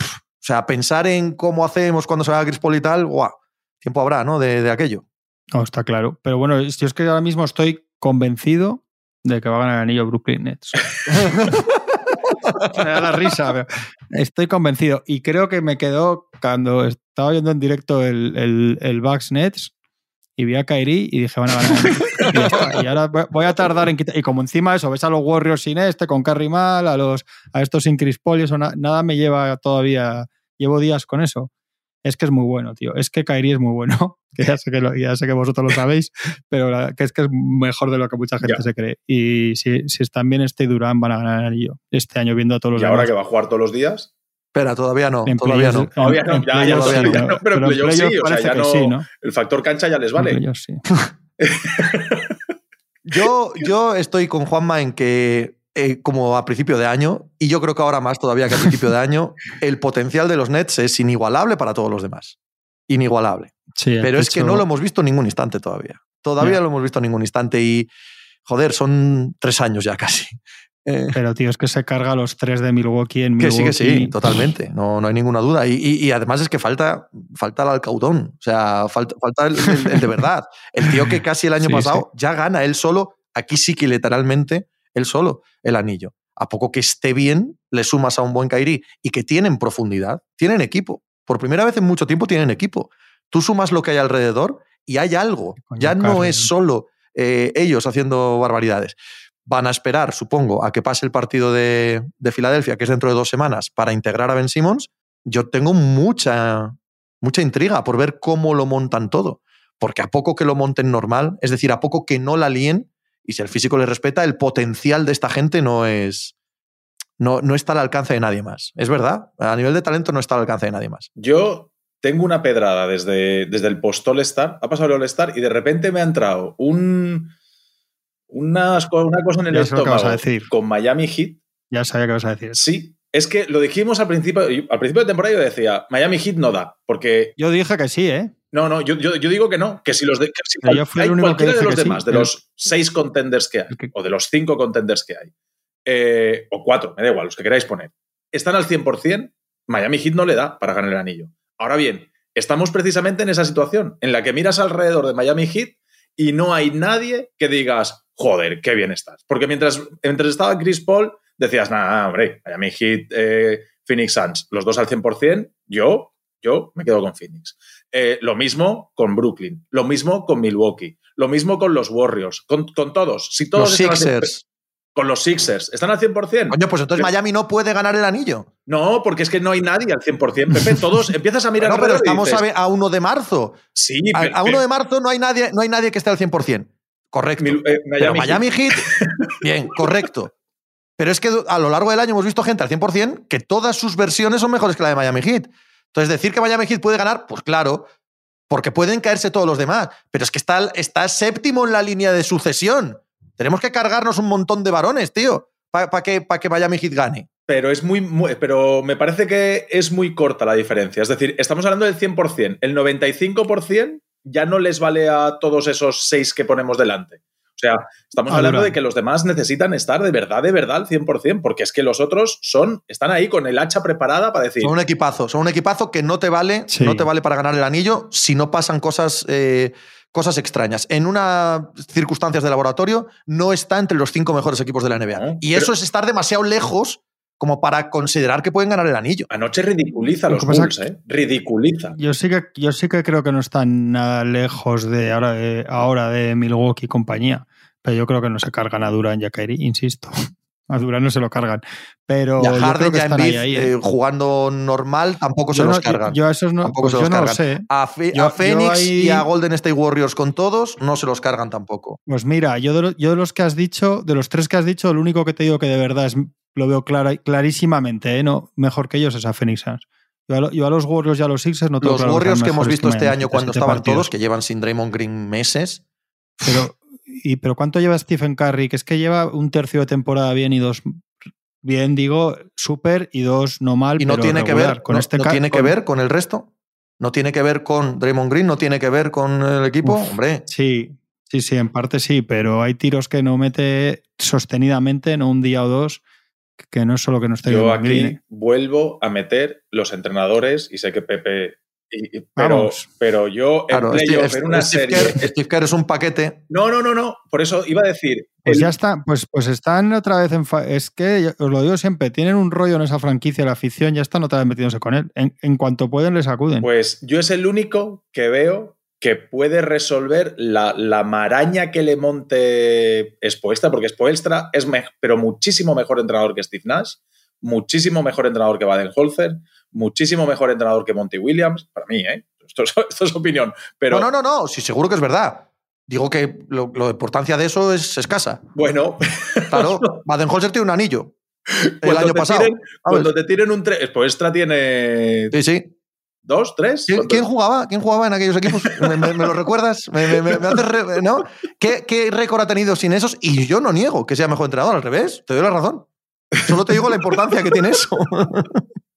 O sea, pensar en cómo hacemos cuando se va Chris Paul y tal, guau, tiempo habrá, ¿no? De, de aquello. No, está claro. Pero bueno, yo es que ahora mismo estoy convencido de que va a ganar el anillo Brooklyn Nets. me da la risa. pero estoy convencido. Y creo que me quedó cuando estaba viendo en directo el, el, el Bucks Nets y vi a Kairi y dije, van a ganar. y, ahora voy- a tardar en quitar. Y como encima eso, ves a los Warriors sin este, con Curry mal, a, los, a estos sin Chris Paul y eso, na- nada me lleva todavía. Llevo días con eso. Es que es muy bueno, tío. Es que Kairi es muy bueno. Que ya sé que, lo- ya sé que vosotros lo sabéis, pero la- que es que es mejor de lo que mucha gente Ya. se cree. Y si, si están bien este y Durán, van a ganar el anillo. Este año viendo a todos los Y ahora que va a jugar todos los días. Espera, todavía no, En todavía no. Todavía no, ya, ya ya pero en playoffs sí, o sea, ya no- sí, ¿no? El factor cancha ya les En vale. playoffs sí. Yo, yo estoy con Juanma en que, eh, como a principio de año, y yo creo que ahora más todavía que a principio de año, el potencial de los Nets es inigualable para todos los demás. Inigualable. Sí, Pero es que no lo hemos visto en ningún instante todavía. Todavía lo hemos visto en ningún instante y, joder, son tres años ya casi. Eh, Pero, tío, es que se carga a los tres de Milwaukee en que Milwaukee. sí, que sí, totalmente. No, no hay ninguna duda. Y, y- y además es que falta, falta el alcaudón. O sea, falta, falta el, el- el de verdad. El tío que casi el año Sí, pasado ya gana él solo, aquí sí que literalmente él solo, el anillo. A poco que esté bien, le sumas a un buen Kairi y que tienen profundidad, tienen equipo. Por primera vez en mucho tiempo tienen equipo. Tú sumas lo que hay alrededor y hay algo. Ya no es solo eh, ellos haciendo barbaridades. Van a esperar, supongo, a que pase el partido de, de Filadelfia, que es dentro de dos semanas, para integrar a Ben Simmons. Yo tengo mucha, mucha intriga por ver cómo lo montan todo. Porque a poco que lo monten normal, es decir, a poco que no la líen, y si el físico le respeta, el potencial de esta gente no es. No, no está al alcance de nadie más. Es verdad. A nivel de talento no está al alcance de nadie más. Yo tengo una pedrada desde, desde el post All-Star, ha pasado el All-Star y de repente me ha entrado un, unas co- una cosa en el Ya que vas a estómago decir. con Miami Heat. Ya sabía que vas a decir. Sí, es que lo dijimos al principio, al principio de temporada yo decía, Miami Heat no da, porque Yo dije que sí, ¿eh? no, no, yo, yo, yo digo que no, que si los de, que si yo fui el único que cualquiera de dije los que sí. demás, de los seis contenders que hay, que- o de los cinco contenders que hay, eh, o cuatro, me da igual, los que queráis poner, están al 100%, Miami Heat no le da para ganar el anillo. Ahora bien, estamos precisamente en esa situación, en la que miras alrededor de Miami Heat y no hay nadie que digas, joder, qué bien estás. Porque mientras, mientras estaba Chris Paul, decías, nada, hombre, Miami Heat, eh, Phoenix Suns, los dos al 100%, yo, yo me quedo con Phoenix. Eh, lo mismo con Brooklyn, lo mismo con Milwaukee, lo mismo con los Warriors, con, con todos. Si todos Los están al 100%, Sixers. Con los Sixers, ¿están al 100%? Coño, pues entonces. Miami no puede ganar el anillo. No, porque es que no hay nadie al 100%, Pepe. Todos empiezas a mirar No, pero estamos dices, a, ve- a 1 de marzo. Sí, A, a 1 pero- de marzo no hay nadie, no hay nadie que esté al 100%. Correcto. Mil- eh, Pero Miami Miami Heat, bien, correcto. Pero es que a lo largo del año hemos visto gente al 100% que todas sus versiones son mejores que la de Miami Heat. Entonces, decir que Miami Heat puede ganar, pues claro, porque pueden caerse todos los demás. Pero es que está, está séptimo en la línea de sucesión. Tenemos que cargarnos un montón de varones, tío, para que, pa que Miami Heat gane. Pero es muy, muy- pero me parece que es muy corta la diferencia. Es decir, estamos hablando del 100%. El 95% ya no les vale a todos esos seis que ponemos delante. O sea, estamos hablando de que los demás necesitan estar de verdad, de verdad al 100%, porque es que los otros son, están ahí con el hacha preparada para decir. Son un equipazo, son un equipazo que no te vale, no te vale para ganar el anillo si no pasan cosas. Eh, cosas extrañas. En unas circunstancias de laboratorio no está entre los cinco mejores equipos de la NBA. y eso es estar demasiado lejos como para considerar que pueden ganar el anillo. Anoche ridiculiza los Bulls, ¿eh? Ridiculiza. Yo sí, que, yo sí que creo que no están nada lejos de ahora de, ahora de Milwaukee y compañía. Pero yo creo que no se cargan a Durán y a Kyrie, insisto. A no se lo cargan. Pero y a Harden y a Embiid ¿eh? eh, jugando normal tampoco se los cargan. Yo, a esos no, tampoco pues se los cargan. sé. A, Phoenix y a Golden State Warriors con todos no se los cargan tampoco. Pues mira, yo de, yo de los que has dicho, de los tres que has dicho, el único que te digo que de verdad es lo veo clarísimamente, ¿eh? no, mejor que ellos es a Phoenix Suns. Yo a, los Warriors y a los Sixers no tengo Los Warriors que hemos visto este año cuando estaban todos, que llevan sin Draymond Green meses. Pero, y, pero ¿cuánto lleva Stephen Curry? Que es que lleva un tercio de temporada bien y dos bien, digo, súper y dos no mal. Y no tiene que ver con este no tiene que ver con el resto. No tiene que ver con Draymond Green, no tiene que ver con el equipo, hombre. Sí, sí, sí, en parte sí, pero hay tiros que no mete sostenidamente, no un día o dos que no es solo que no esté Yo aquí vuelvo a meter los entrenadores y sé que Pepe. Pero, pero yo claro, en una serie. Steve Kerr es un paquete. No, no, no, no. Por eso iba a decir. Pues ya está, pues, pues están otra vez en. Es que os lo digo siempre, tienen un rollo en esa franquicia, la afición ya están otra vez metiéndose con él. En, en cuanto pueden, les acuden. Pues yo es el único que veo que puede resolver la, maraña que le monte Spoelstra, porque Spoelstra es pero muchísimo mejor entrenador que Steve Nash, muchísimo mejor entrenador que Baden-Holzer, muchísimo mejor entrenador que Monty Williams, para mí, ¿eh? Esto, es opinión. Pero... No, no, no, no, sí, seguro que es verdad. Digo que lo, la importancia de eso es escasa. Bueno. Claro, Baden-Holzer tiene un anillo. El año pasado. cuando te tiren un 3, Spoelstra tiene... Sí, sí. ¿Dos? ¿Tres? ¿Quién, jugaba? ¿Quién jugaba en aquellos equipos? ¿Me, lo recuerdas? ¿no? ¿Qué, récord ha tenido sin esos? Y yo no niego que sea mejor entrenador, al revés, te doy la razón. Solo te digo la importancia que tiene eso.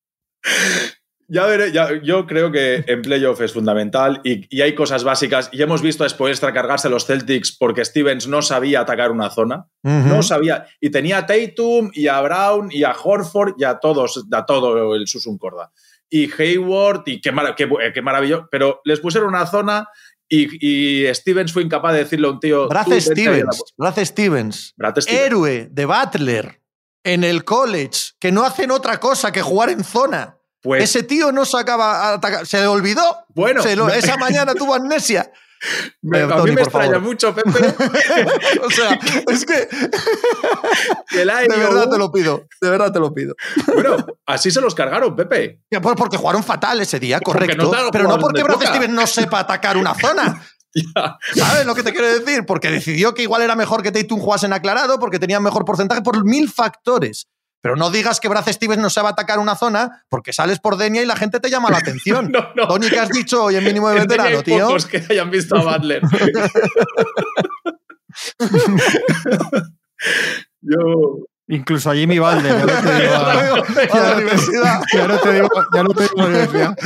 Ya veré, yo creo que en playoff es fundamental y, hay cosas básicas. Y hemos visto a Spoelstra cargarse a los Celtics porque Stevens no sabía atacar una zona. No sabía. Y tenía a Tatum y a Brown y a Horford y a todos, a todo el Susun Corda y Hayward, y qué, qué, qué maravilloso, pero les pusieron una zona y, Stevens fue incapaz de decirle a un tío. Brad Stevens, Brad Stevens, héroe de Butler en el college, que no hacen otra cosa que jugar en zona. Pues, Ese tío no sacaba atacar. Se le olvidó. Bueno, esa mañana tuvo amnesia. a mí me extraña mucho, Pepe. o sea, es que. de verdad te lo pido. De verdad te lo pido. bueno, así se los cargaron, Pepe. Pues porque jugaron fatal ese día, correcto. pero no porque Brad Stevens no sepa atacar una zona. ¿Sabes lo que te quiero decir? Porque decidió que igual era mejor que Tatum jugase en aclarado, porque tenía mejor porcentaje por mil factores. Pero no digas que Brad Stevens no se va a atacar una zona porque sales por Denia y la gente te llama la atención. no, no. Tony, ¿qué has dicho hoy en mínimo de veterano, hay tío? Pocos que hayan visto a Butler. Yo. Incluso a Jimmy Butler, ya no te digo a, la universidad. Ya no te digo, ya no te digo a la universidad.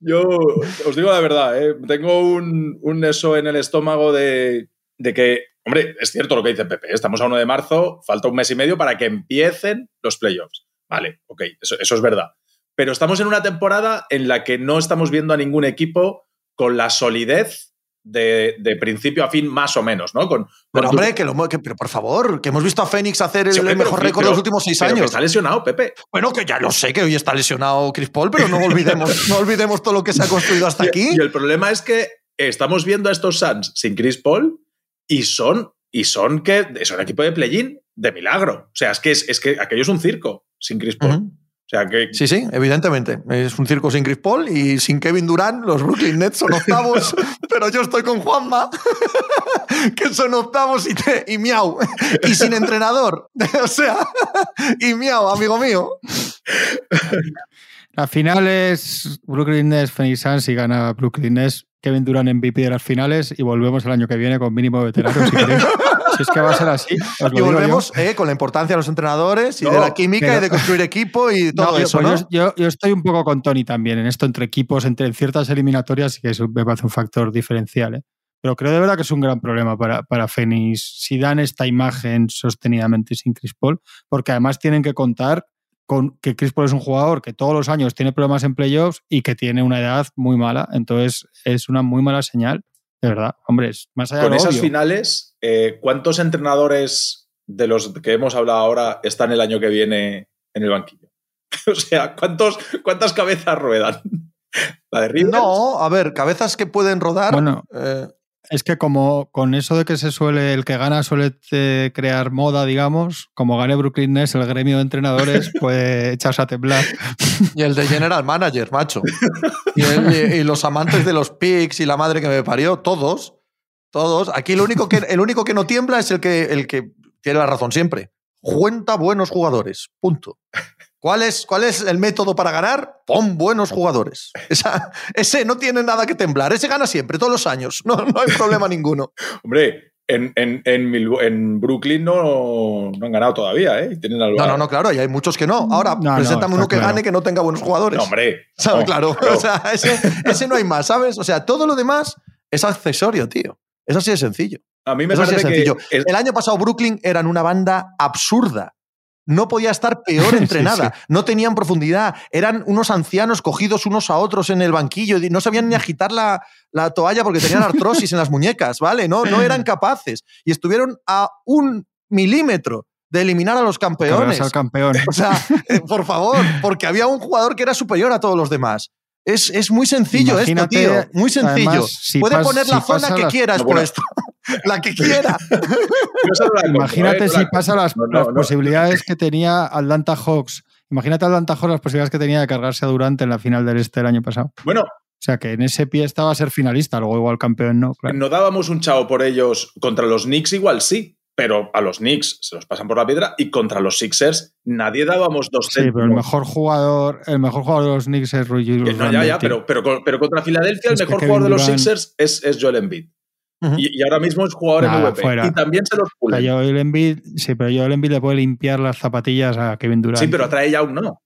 Yo os digo la verdad, ¿eh? tengo un, un, eso en el estómago de, de que Hombre, es cierto lo que dice Pepe, ¿eh? estamos a 1 de marzo, falta un mes y medio para que empiecen los playoffs. Vale, ok, eso, es verdad. Pero estamos en una temporada en la que no estamos viendo a ningún equipo con la solidez de, principio a fin, más o menos, ¿no? Con, pero, hombre, que, lo, pero por favor, que hemos visto a Fénix hacer el, mejor récord de los últimos seis años. está lesionado, Pepe. Bueno, que ya lo sé, que hoy está lesionado Chris Paul, pero no olvidemos, no olvidemos todo lo que se ha construido hasta aquí. Y el problema es que estamos viendo a estos Suns sin Chris Paul y son, y son que son equipo de play-in de milagro. O sea, es que, es, que aquello es un circo sin Chris Paul. O sea que... Sí, sí, evidentemente. Es un circo sin Chris Paul y sin Kevin Durant. Los Brooklyn Nets son octavos, pero yo estoy con Juanma, que son octavos y, y miau. Y sin entrenador. o sea, y miau, amigo mío. La final es Brooklyn Nets, Phoenix Suns y gana Brooklyn Nets Kevin Durant MVP de las finales y volvemos el año que viene con mínimo veteranos. Si, es que va a ser así. y volvemos eh, con la importancia de los entrenadores y de la química y de construir equipo y todo eso. Pues yo, estoy un poco con Tony también en esto entre equipos, entre ciertas eliminatorias, que eso me parece un factor diferencial. ¿eh? Pero creo de verdad que es un gran problema para, para Phoenix si dan esta imagen sostenidamente sin Chris Paul, porque además tienen que contar con que Chris Paul es un jugador que todos los años tiene problemas en playoffs y que tiene una edad muy mala. Entonces es una muy mala señal, de verdad. Hombre, es más allá Con de esas obvio. finales, eh, ¿cuántos entrenadores de los que hemos hablado ahora están el año que viene en el banquillo? o sea, ¿cuántos, ¿cuántas cabezas ruedan? ¿La de Rivers? No, a ver, cabezas que pueden rodar. Bueno, eh, Es que como con eso de que se suele, el que gana suele eh, crear moda, digamos, como gane Brooklyn Nets, el gremio de entrenadores puede echarse a temblar. y el de General Manager, macho. Y, el- y- y los amantes de los picks y la madre que me parió, todos. Todos. Aquí lo único que, el único que no tiembla es el que, el que tiene la razón siempre. Cuenta buenos jugadores. Punto. ¿Cuál es, ¿Cuál es el método para ganar? Pon buenos jugadores. Esa- ese no tiene nada que temblar. Ese gana siempre, todos los años. No, no hay problema ninguno. Hombre, en, en, en, en Brooklyn no, no han ganado todavía, ¿eh? Y Tienen al No, no, no, claro, y hay muchos que no. Ahora, No, no, preséntame uno que claro. gane que no tenga buenos jugadores. No, hombre. Claro. O sea, ese, ese no hay más, ¿sabes? O sea, todo lo demás es accesorio, tío. Es así de sencillo. a mí me Es así de parece que sencillo. es- El año pasado Brooklyn eran una banda absurda. No podía estar peor entrenada. No tenían profundidad. Eran unos ancianos cogidos unos a otros en el banquillo. No sabían ni agitar la, la toalla porque tenían artrosis en las muñecas, ¿vale? No, no eran capaces. Y estuvieron a un milímetro de eliminar a los campeones. Cargarse al campeón. O sea, eh, por favor, porque había un jugador que era superior a todos los demás. Es, es muy sencillo Imagínate, esto, tío. Muy sencillo. además, si Puede pas- poner la zona que quieras No, por esto. La que quiera. compro, Imagínate ¿eh? Si la pasa las, No, no, las no. posibilidades que tenía Atlanta Hawks. Imagínate Atlanta Hawks las posibilidades que tenía de cargarse a Durant en la final del este el año pasado. Bueno, O sea que en ese pie estaba a ser finalista, luego igual campeón no. Claro. no dábamos un chao por ellos. Contra los Knicks igual sí, pero a los Knicks se los pasan por la piedra y contra los Sixers nadie dábamos dos Sí, pero el céntimos. mejor jugador, el mejor jugador de los Knicks es Julius no, ya, ya, pero, pero, con- pero contra Filadelfia Es el mejor jugador de los Sixers es, es Joel Embiid. Y, y ahora mismo es jugador Nada, MVP. fuera. Y también se los O sea, pulen. Joel Embiid, sí, pero Joel Embiid le puede limpiar las zapatillas a Kevin Durant. Sí, pero atrae ya un no.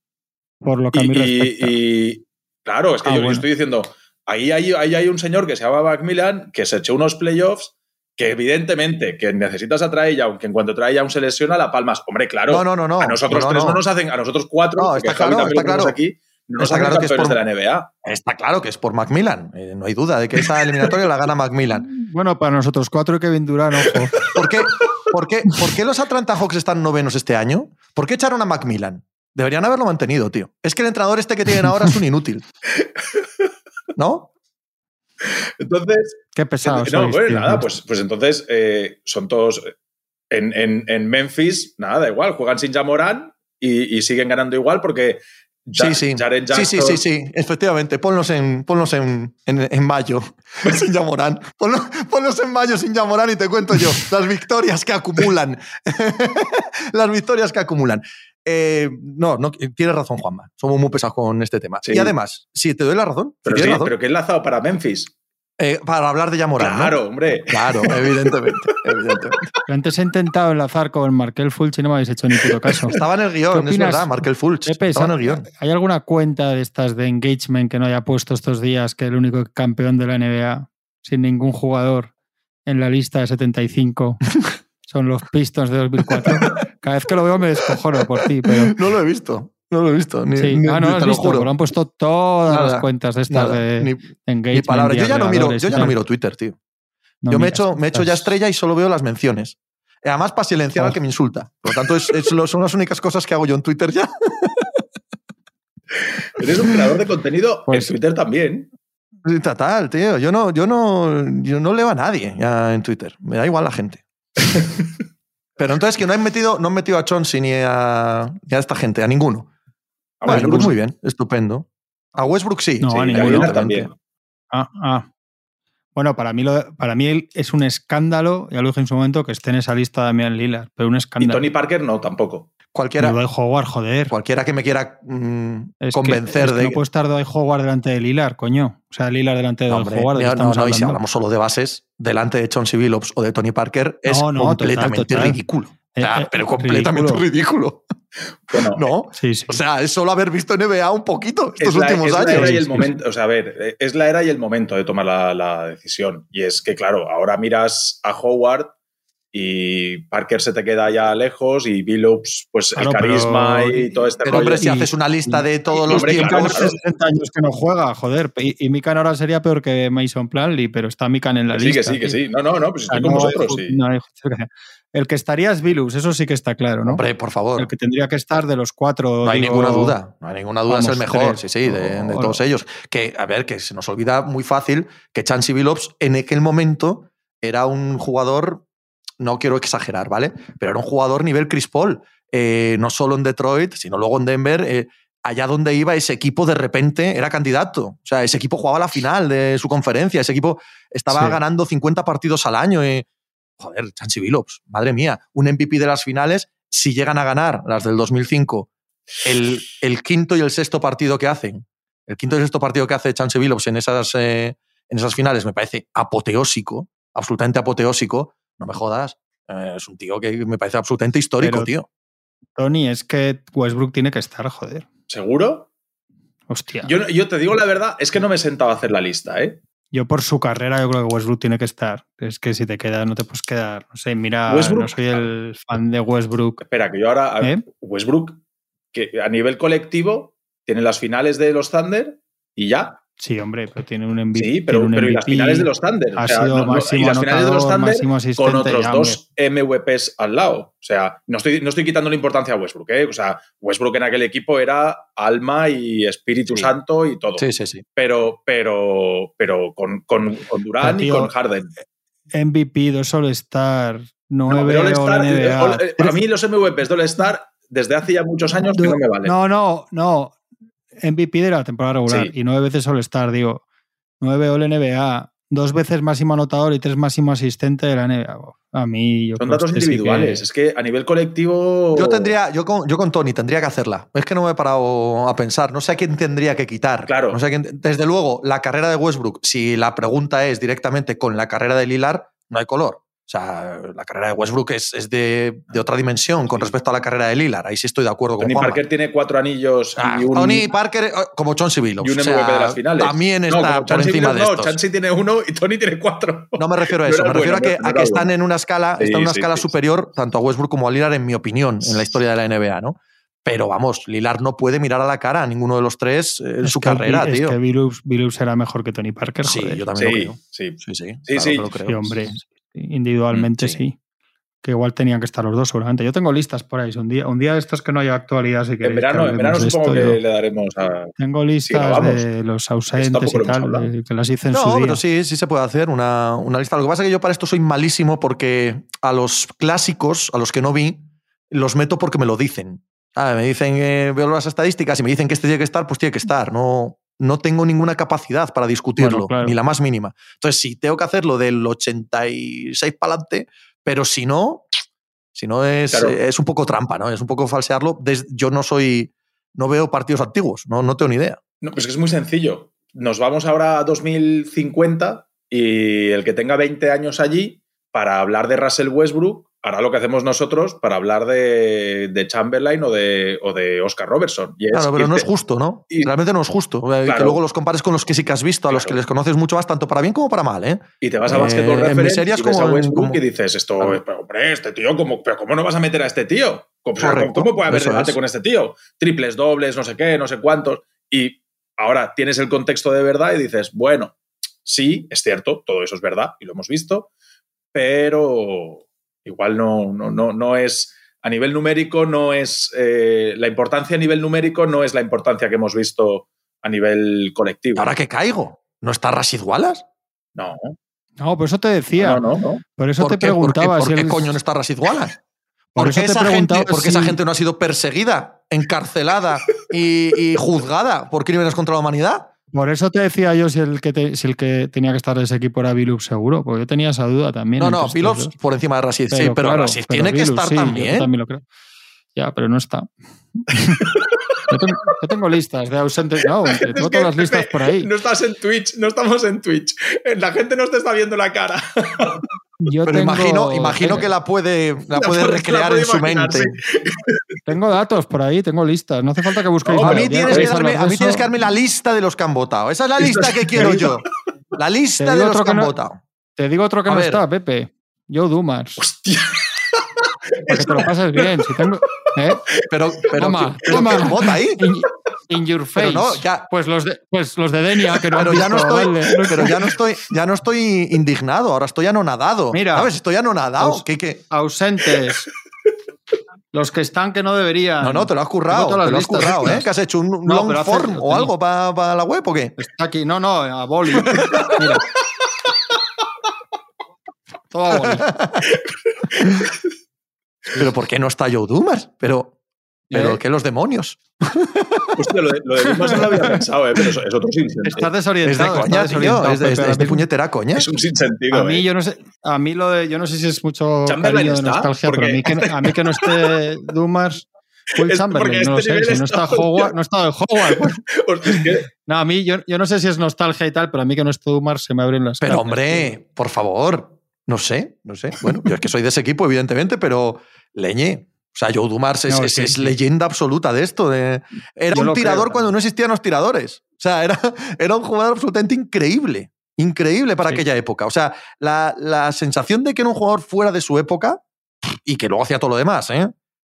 por lo que a Y, mí y- respecta. y- claro, es que Ah, yo, bueno. estoy diciendo, ahí hay, ahí hay un señor que se llama Macmillan que se echó unos playoffs que evidentemente que necesitas a Trae Young, que en cuanto Trae Young se lesiona la palmas. Hombre, claro, No, no, no, no. a nosotros No, tres no. no. nos hacen, a nosotros cuatro, No, está claro, también está claro. aquí, no Está claro que es por- de la NBA. Está claro que es por Macmillan. Eh, no hay duda de que esa eliminatoria la gana Macmillan. Bueno, para nosotros cuatro y Kevin Durant, ojo. ¿Por qué, por, qué, por qué los Atlanta Hawks están novenos este año? ¿Por qué echaron a Macmillan? Deberían haberlo mantenido, tío. Es que el entrenador este que tienen ahora es un inútil. ¿No? Entonces, Qué pesado. no, sois, bueno, tío. nada, pues, pues entonces eh, son todos. En, en- en Memphis, nada, da igual, juegan sin Jamoran y, y siguen ganando igual porque. Ja- Sí, sí. Sí, sí, sí, sí. Efectivamente. Ponlos en, ponlos en, en, en mayo sin Yamorán. Ponlos, ponlos en mayo sin Yamorán y te cuento yo las victorias que acumulan. las victorias que acumulan. Eh, no, no, tienes razón, Juanma. Somos muy pesados con este tema. Sí. Y además, si te doy la razón, Pero, sí, razón, pero que enlazado para Memphis. Eh, para hablar de Yamorán. ¿no? Claro, hombre. Claro, evidentemente. Antes he intentado enlazar con Markel Fulch y no me habéis hecho ni puto caso. Estaba en el ¿Qué guion, es opinas? verdad, Markel Fulch. Pepe, Estaba en el guion. ¿hay alguna cuenta de estas de engagement que no haya puesto estos días que el único campeón de la NBA sin ningún jugador en la lista de 75 son los Pistons de 2004? Cada vez que lo veo me descojono por ti, pero No lo he visto. No lo he visto. Ni, sí, ni- ah, no lo te has lo visto, juro. lo han puesto todas Nada, las cuentas de estas Nada, de ni, engagement. ni palabra. Yo ya no miro, yo ya no miro Twitter, tío. No yo me he miras, hecho, me he hecho ya estrella y solo veo las menciones. Además, para silenciar al que me insulta. Por lo tanto, es- es lo- son las únicas cosas que hago yo en Twitter ya. Eres un creador de contenido Pues- en Twitter también. Total, tío. Yo no, yo no, yo no leo a nadie ya en Twitter. Me da igual la gente. Pero entonces que no han metido, no han metido a Chauncey ni a, ni a esta gente, a ninguno. A Bueno, Westbrook muy bien, estupendo. A Westbrook sí. No, sí, a y ninguno. También. Ah, ah. Bueno, para mí, lo, para mí es un escándalo, ya lo dije en su momento, que esté en esa lista Damian Lillard, pero un Y escándalo. Tony Parker no, tampoco. Cualquiera, Dwight Howard, joder. cualquiera que me quiera mm, Es que- convencer es que de No puede estar Dwight Howard delante de Lillard, coño. O sea, Lillard delante de Dwight Howard. ¿de no, no, estamos no, y si hablamos solo de bases, delante de Chauncey Billups o de Tony Parker, es No, no, total, completamente total. ridículo. O sea, Eh, eh, pero completamente ridículo. ridículo. Bueno, ¿No? Sí, sí. O sea, es solo haber visto NBA un poquito estos es la, últimos es la años. era y el Sí, sí. momento, o sea, a ver, eh, es la era y el momento de tomar la, la decisión. Y es que, claro, ahora miras a Howard y Parker se te queda ya lejos y Billups, pues Claro, el carisma pero- y todo este Pero hombre, si Y- haces una lista de todos y- los hombre, tiempos. claro, hace 60 años que no juega, joder. Y, y Mikan ahora sería peor que Mason Planley, pero está Mikan en la sí, lista. que sí, que sí. No, no, no, pues estoy con no hay vosotros, ju- sí. no. El que estaría es Vilus, eso sí que está claro, ¿no? Hombre, por favor. El que tendría que estar de los cuatro. No hay digo, ninguna duda, no hay ninguna duda, es el mejor, tres. sí, sí, de, O- de o- todos ellos. Que, a ver, que se nos olvida muy fácil que Chansey Billups en aquel momento era un jugador, no quiero exagerar, ¿vale? Pero era un jugador nivel Chris Paul, eh, no solo en Detroit, sino luego en Denver. eh, allá donde iba ese equipo de repente era candidato. O sea, ese equipo jugaba la final de su conferencia, ese equipo estaba Sí. ganando 50 partidos al año. eh. Joder, Chansey Billups, madre mía, un MVP de las finales, si llegan a ganar las del 2005 el, el quinto y el sexto partido que hacen, el quinto y el sexto partido que hace Chance Billups en esas, eh, en esas finales me parece apoteósico, absolutamente apoteósico. No me jodas. eh, es un tío que me parece absolutamente histórico, Pero- tío. Tony, es que Westbrook tiene que estar, joder. ¿Seguro? Hostia. Yo, yo te digo la verdad, es que no me he sentado a hacer la lista, ¿eh? Yo por su carrera yo creo que Westbrook tiene que estar. Es que si te quedas no te puedes quedar. No sé, mira, Westbrook- no soy el fan de Westbrook. Espera, que yo ahora. ¿Eh? Westbrook, que a nivel colectivo, tiene las finales de los Thunder y ya. Sí, hombre, pero tiene un MVP. Sí, pero, tiene un pero y las finales de los Thunder. Ha O sea, sido no- no- máximo y las finales de los Thunder con otros ya, dos MVPs al lado. O sea, no estoy, no estoy quitando la importancia a Westbrook. ¿eh? O sea, Westbrook en aquel equipo era alma y Espíritu Sí. Santo y todo. Sí, sí, sí. Pero, pero, pero con, con, con Pero, y con Harden. MVP, dos All-Star, No, nueve pero All-Star, All eh, NBA. All- eh, a mí los MVPs de All-Star desde hace ya muchos años que no me valen. No, no, no. MVP de la temporada regular Sí. y nueve veces All-Star, digo. Nueve All NBA, dos veces máximo anotador y tres máximo asistente de la NBA. A mí, yo Son datos que- individuales. Es que a nivel colectivo. Yo tendría, yo con, yo con Tony tendría que hacerla. Es que no me he parado a pensar. No sé a quién tendría que quitar. Claro. No sé a quién- desde luego, la carrera de Westbrook, si la pregunta es directamente con la carrera de Lilar, no hay color. O sea, la carrera de Westbrook es, es de, de otra dimensión con respecto a la carrera de Lilar. Ahí sí estoy de acuerdo con Tony Juanma. Parker tiene cuatro anillos Ah, y un. Tony Parker, eh, como Chauncey Billups. y un o sea, MVP de las finales. También está por encima de Billups no, estos. Chansey tiene uno y Tony tiene cuatro. No me refiero a eso, me refiero bueno, a que, no a era que están bueno. en una escala, Sí, están en una sí, escala sí, superior tanto a Westbrook como a Lillard, en mi opinión, en la historia de la NBA, ¿no? Pero vamos, Lillard no puede mirar a la cara a ninguno de los tres en Es su que- carrera, es tío. que Billups, Billups era mejor que Tony Parker, sí, joder. yo también lo Sí, creo. sí. Sí, sí, Sí, claro sí. lo creo. Sí, hombre. Individualmente Mm, sí. sí. Que igual tenían que estar los dos, seguramente. Yo tengo listas por ahí. Un día, un día de estos que no haya actualidad. Si En verano, que en verano supongo esto, que le daremos a. Tengo listas de los ausentes y tal, de- que las hice en su No, pero sí, sí se puede hacer una, una lista. Lo que pasa es que yo para esto soy malísimo porque a los clásicos, a los que no vi, los meto porque me lo dicen. Ah, me dicen, eh, veo las estadísticas y me dicen que este tiene que estar, pues tiene que estar. No, no tengo ninguna capacidad para discutirlo, Bueno, claro. ni la más mínima. Entonces, si tengo que hacerlo del 86 para adelante, pero si no, si no es, Claro. es un poco trampa, ¿no? Es un poco falsearlo. Yo no soy, no veo partidos antiguos, no, no tengo ni idea. No, pues es muy sencillo. Nos vamos ahora a 2050 y el que tenga 20 años allí, para hablar de Russell Westbrook, hará lo que hacemos nosotros para hablar de, de Chamberlain o de, o de Oscar Robertson. Y es Claro, pero no es justo, ¿no? y- Realmente no es justo. eh, Que Claro. luego los compares con los que sí que has visto, a los Claro. que les conoces mucho más, tanto para bien como para mal, ¿eh? Y te vas a Eh, Basketball en Reference miserias y ves como a en- Westbrook como- y dices esto, Claro. pero hombre, este tío, ¿cómo, pero ¿cómo no vas a meter a este tío? O sea, Correcto, ¿Cómo puede haber debate es. con este tío? Triples, dobles, no sé qué, no sé cuántos. Y ahora tienes el contexto de verdad y dices, bueno, sí, es cierto, todo eso es verdad y lo hemos visto, pero igual no, no, no, no es, a nivel numérico no es, eh, la importancia a nivel numérico no es la importancia que hemos visto a nivel colectivo. Ahora que caigo, ¿no está Rashid Wallace? No, No, por eso te decía. no, no, no. Por eso ¿Por te qué, por qué- preguntaba por si qué el- coño no está Rashid Wallace? Por ¿Por eso qué, te esa gente, preguntaba por qué esa si- gente no ha sido perseguida, encarcelada y, y juzgada por crímenes contra la humanidad? Por eso te decía yo si el que, te- si el que tenía que estar de ese equipo era Billups seguro, porque yo tenía esa duda también. No, no, dos. por encima de Rashid, sí, pero claro, Rashid pero tiene que estar sí, yo también. también lo creo. Ya, pero no está. yo, tengo, yo tengo listas de ausentes. No, tengo todas las listas por ahí. No estás en Twitch, no estamos en Twitch. La gente no te está viendo la cara. Yo Pero tengo- imagino, imagino que la puede, la puede- recrear la puede en su mente. Tengo datos por ahí, tengo listas. No hace falta que busquéis. a, nada, mí tienes, que darme, a mí tienes que darme la lista de los que han votado. Esa es la lista que quiero yo. La lista de los que han no- votado. Te digo otro que A no ver. está, Pepe. Joe Dumas. Hostia. Para que te lo pases bien. Si tengo, ¿eh? Pero, pero, Toma, pero toma. ¿quién vota ahí? In, your face. Pero no, ya- Pues los de, pues los de Denia, que no Pero ya no estoy, pero ya no estoy, ya no estoy indignado, ahora estoy anonadado. Mira. ¿Sabes? Estoy anonadado. Aus- ¿Qué, qué? ausentes. Los que están que no deberían. No, no, te lo has currado. Te lo has listas currado, ¿eh? ¿Que has hecho un No, long hace- form o algo para la web o qué? Está aquí. No, no, a boli. Mira. Todo a boli. Pero ¿por qué no está Joe Dumas? Pero, pero ¿Eh? ¿qué los demonios? Hostia, lo de, lo de Dumas no lo había pensado, ¿eh? pero es, es otro sinsentido. Estás Es de desorientado. coña, estás tío. desorientado, Es de, es es de puñetera coña. Es un sinsentido. A mí, ¿eh? yo no sé, a mí lo de, yo no sé si es mucho Chamberlain cariño de está, nostalgia, pero a mí, que, a mí que no esté Dumas, Will Chamberlain, porque no lo este sé, si no está está Howard, no está de Howard. pues. Hostia, es que- No, a mí, yo, yo no sé si es nostalgia y tal, pero a mí que no esté Dumas se me abren las Pero carnes, hombre, por favor, no sé, no sé. Bueno, yo es que soy de ese equipo, evidentemente, pero leñe. O sea, Joe Dumars es, No, es- sí, es sí. leyenda absoluta de esto. de- era Yo un tirador creo, cuando no existían los tiradores. O sea, era, era un jugador absolutamente increíble. Increíble para Sí. aquella época. O sea, la, la sensación de que era un jugador fuera de su época y que luego hacía todo lo demás, ¿eh?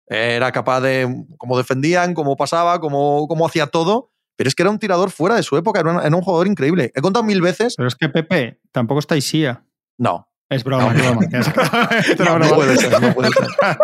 Era capaz de cómo defendían, cómo pasaba, cómo, cómo hacía todo. Pero es que era un tirador fuera de su época, era un, era un jugador increíble. He contado mil veces. Pero es que Pepe, tampoco está Isia. No, Es broma, No, es no, broma. no puede ser, no puede ser.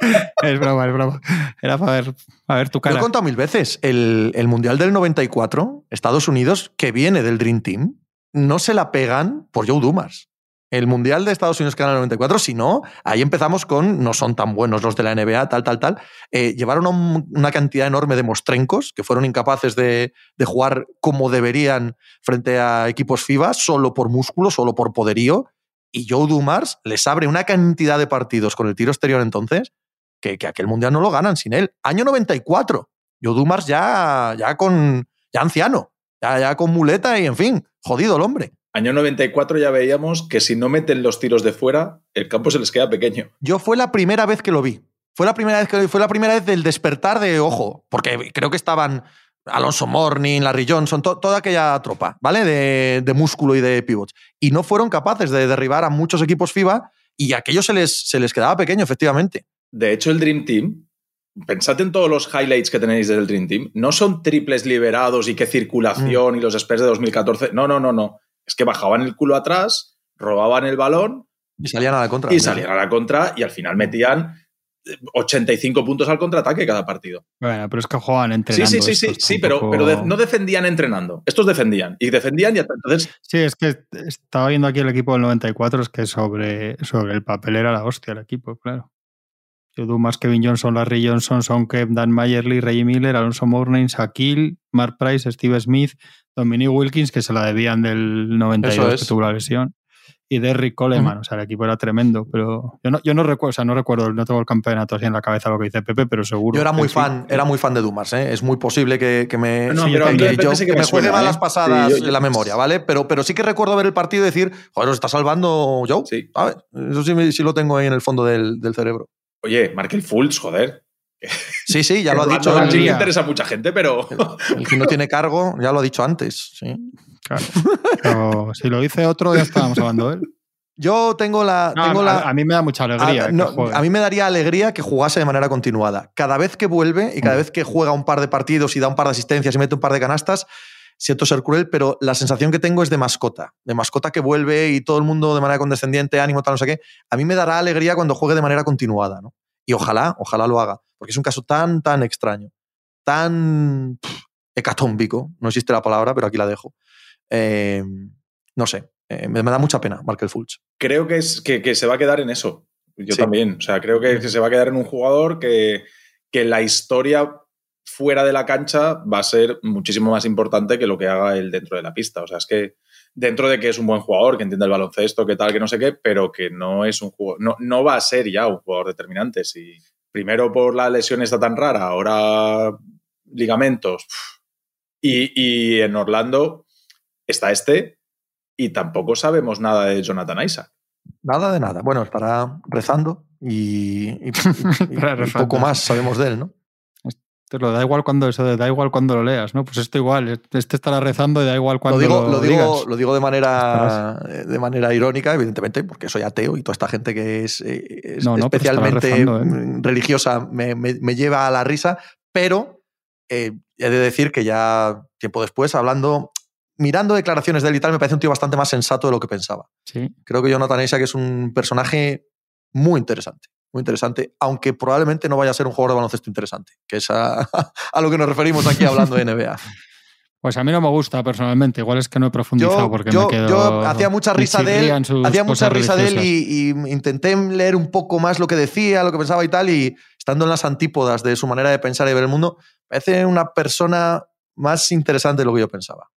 Es broma, es broma. Era para ver, para ver tu Lo he cara. contado mil veces. El, el Mundial del 94, Estados Unidos, que viene del Dream Team, no se la pegan por Joe Dumas. El Mundial de Estados Unidos que gana el 94, si no, ahí empezamos con no son tan buenos los de la NBA, tal, tal, tal. Eh, llevaron a un- una cantidad enorme de mostrencos que fueron incapaces de, de jugar como deberían frente a equipos FIBA, solo por músculo, solo por poderío. Y Joe Dumars les abre una cantidad de partidos con el tiro exterior entonces que, que aquel mundial no lo ganan sin él. Año 94. Joe Dumars ya, ya con ya anciano, ya, ya con muleta y en fin, jodido el hombre. Año 94 ya veíamos que si no meten los tiros de fuera, el campo se les queda pequeño. Yo fue la primera vez que lo vi. Fue la primera vez que lo vi, fue la primera vez del despertar de ojo, porque creo que estaban Alonso Morning, Larry Johnson, to- toda aquella tropa, ¿vale? De, de músculo y de pivots. Y no fueron capaces de derribar a muchos equipos FIBA y aquello se les, se les quedaba pequeño, efectivamente. De hecho, el Dream Team, pensad en todos los highlights que tenéis del Dream Team, no son triples liberados y qué circulación y los Spurs de 2014. No, no, no, no. Es que bajaban el culo atrás, robaban el balón Y salían a la contra. y salían a la contra y al final metían eh, 85 puntos al contraataque cada partido. Bueno, pero es que juegan Sí, entrenando. sí, sí, sí, estos sí, pero, pero de- no defendían entrenando. Estos defendían y defendían y entonces Sí, es que estaba viendo aquí el equipo del 94, es que sobre, sobre el papel era la hostia el equipo, claro. Joe Dumas, Kevin Johnson, Larry Johnson, Son Kemp, Dan Mayerly, Ray Miller, Alonso Mourning, Shaquille, Mark Price, Steve Smith, Dominic Wilkins, que se la debían del 92 Eso es. que tuvo la lesión, y Derrick Coleman. O sea, el equipo era tremendo, pero yo no, yo no recuerdo, o sea, no recuerdo, no tengo el campeonato así en la cabeza lo que dice Pepe, pero seguro. Yo era muy sí. fan, era muy fan de Dumas, ¿eh? Es muy posible que, que me, No, Sí, pero que yo- sí que me me juegue mal ¿eh? las pasadas Sí, yo- en la memoria, ¿vale? Pero, pero sí que recuerdo ver el partido y decir, joder, nos está salvando Joe. Sí. ¿sabes? Eso sí lo tengo ahí en el fondo del, del cerebro. Oye, Markel Fultz, joder. Sí, sí, ya lo ha dicho. No, interesa a mucha gente, pero. El que no tiene cargo, ya lo ha dicho antes. sí. Claro. Pero si lo dice otro, ya estábamos hablando de él. Yo tengo la. No, tengo a, la a mí me da mucha alegría. a, que no, juegue. a mí me daría alegría que jugase de manera continuada. Cada vez que vuelve y cada Mm. vez que juega un par de partidos y da un par de asistencias y mete un par de canastas, siento ser cruel, pero la sensación que tengo es de mascota. De mascota que vuelve y todo el mundo de manera condescendiente, ánimo, tal, no sé qué. A mí me dará alegría cuando juegue de manera continuada, ¿no? Y ojalá, ojalá lo haga. Porque es un caso tan, tan extraño. Tan pff, hecatómbico. No existe la palabra, pero aquí la dejo. Eh, no sé. eh, me, me da mucha pena, Markel Fulch. creo que, es, que, que se va a quedar en eso. Yo Sí. también. O sea, creo que, que se va a quedar en un jugador que, que la historia fuera de la cancha va a ser muchísimo más importante que lo que haga él dentro de la pista. O sea, es que dentro de que es un buen jugador, que entiende el baloncesto, que tal, que no sé qué, pero que no es un jugador, no, no va a ser ya un jugador determinante. Si primero por la lesión está tan rara, ahora ligamentos. Y, y en Orlando está este y tampoco sabemos nada de Jonathan Isaac. Nada de nada. Bueno, estará rezando y, poco más sabemos de él, ¿no? Te lo da igual cuando eso, da igual cuando lo leas, ¿no? Pues esto igual, este estará rezando y da igual cuando lo, digo, lo, digo, Lo digo de manera, de manera irónica, evidentemente, porque soy ateo y toda esta gente que es, eh, especialmente ¿eh? religiosa me, me, lleva a la risa, pero eh, he de decir que ya tiempo después, hablando, mirando declaraciones de él y tal, me parece un tío bastante más sensato de lo que pensaba. Sí. Creo que Jonathan Isaac es un personaje muy interesante muy interesante, aunque probablemente no vaya a ser un jugador de baloncesto interesante, que es a, lo que nos referimos aquí hablando de NBA. Pues a mí no me gusta personalmente, igual es que no he profundizado porque me quedo. Yo hacía mucha risa de él, hacía mucha risa de él y, intenté leer un poco más lo que decía, lo que pensaba y tal, y estando en las antípodas de su manera de pensar y ver el mundo, parece una persona más interesante de lo que yo pensaba.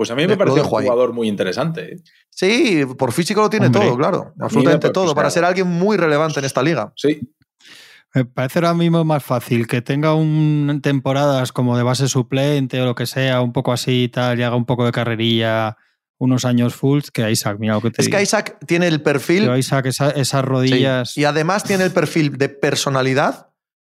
Pues a mí me parece un jugador muy interesante. ¿eh? Sí, por físico lo tiene todo, claro. Absolutamente todo, para ser alguien muy relevante en esta liga. Sí. Me parece ahora mismo más fácil que tenga un temporadas como de base suplente o lo que sea, un poco así y tal, y haga un poco de carrerilla unos años fulls que Isaac. Mira lo que te Es que Isaac tiene el perfil. Pero Isaac, esas rodillas. Y además tiene el perfil de personalidad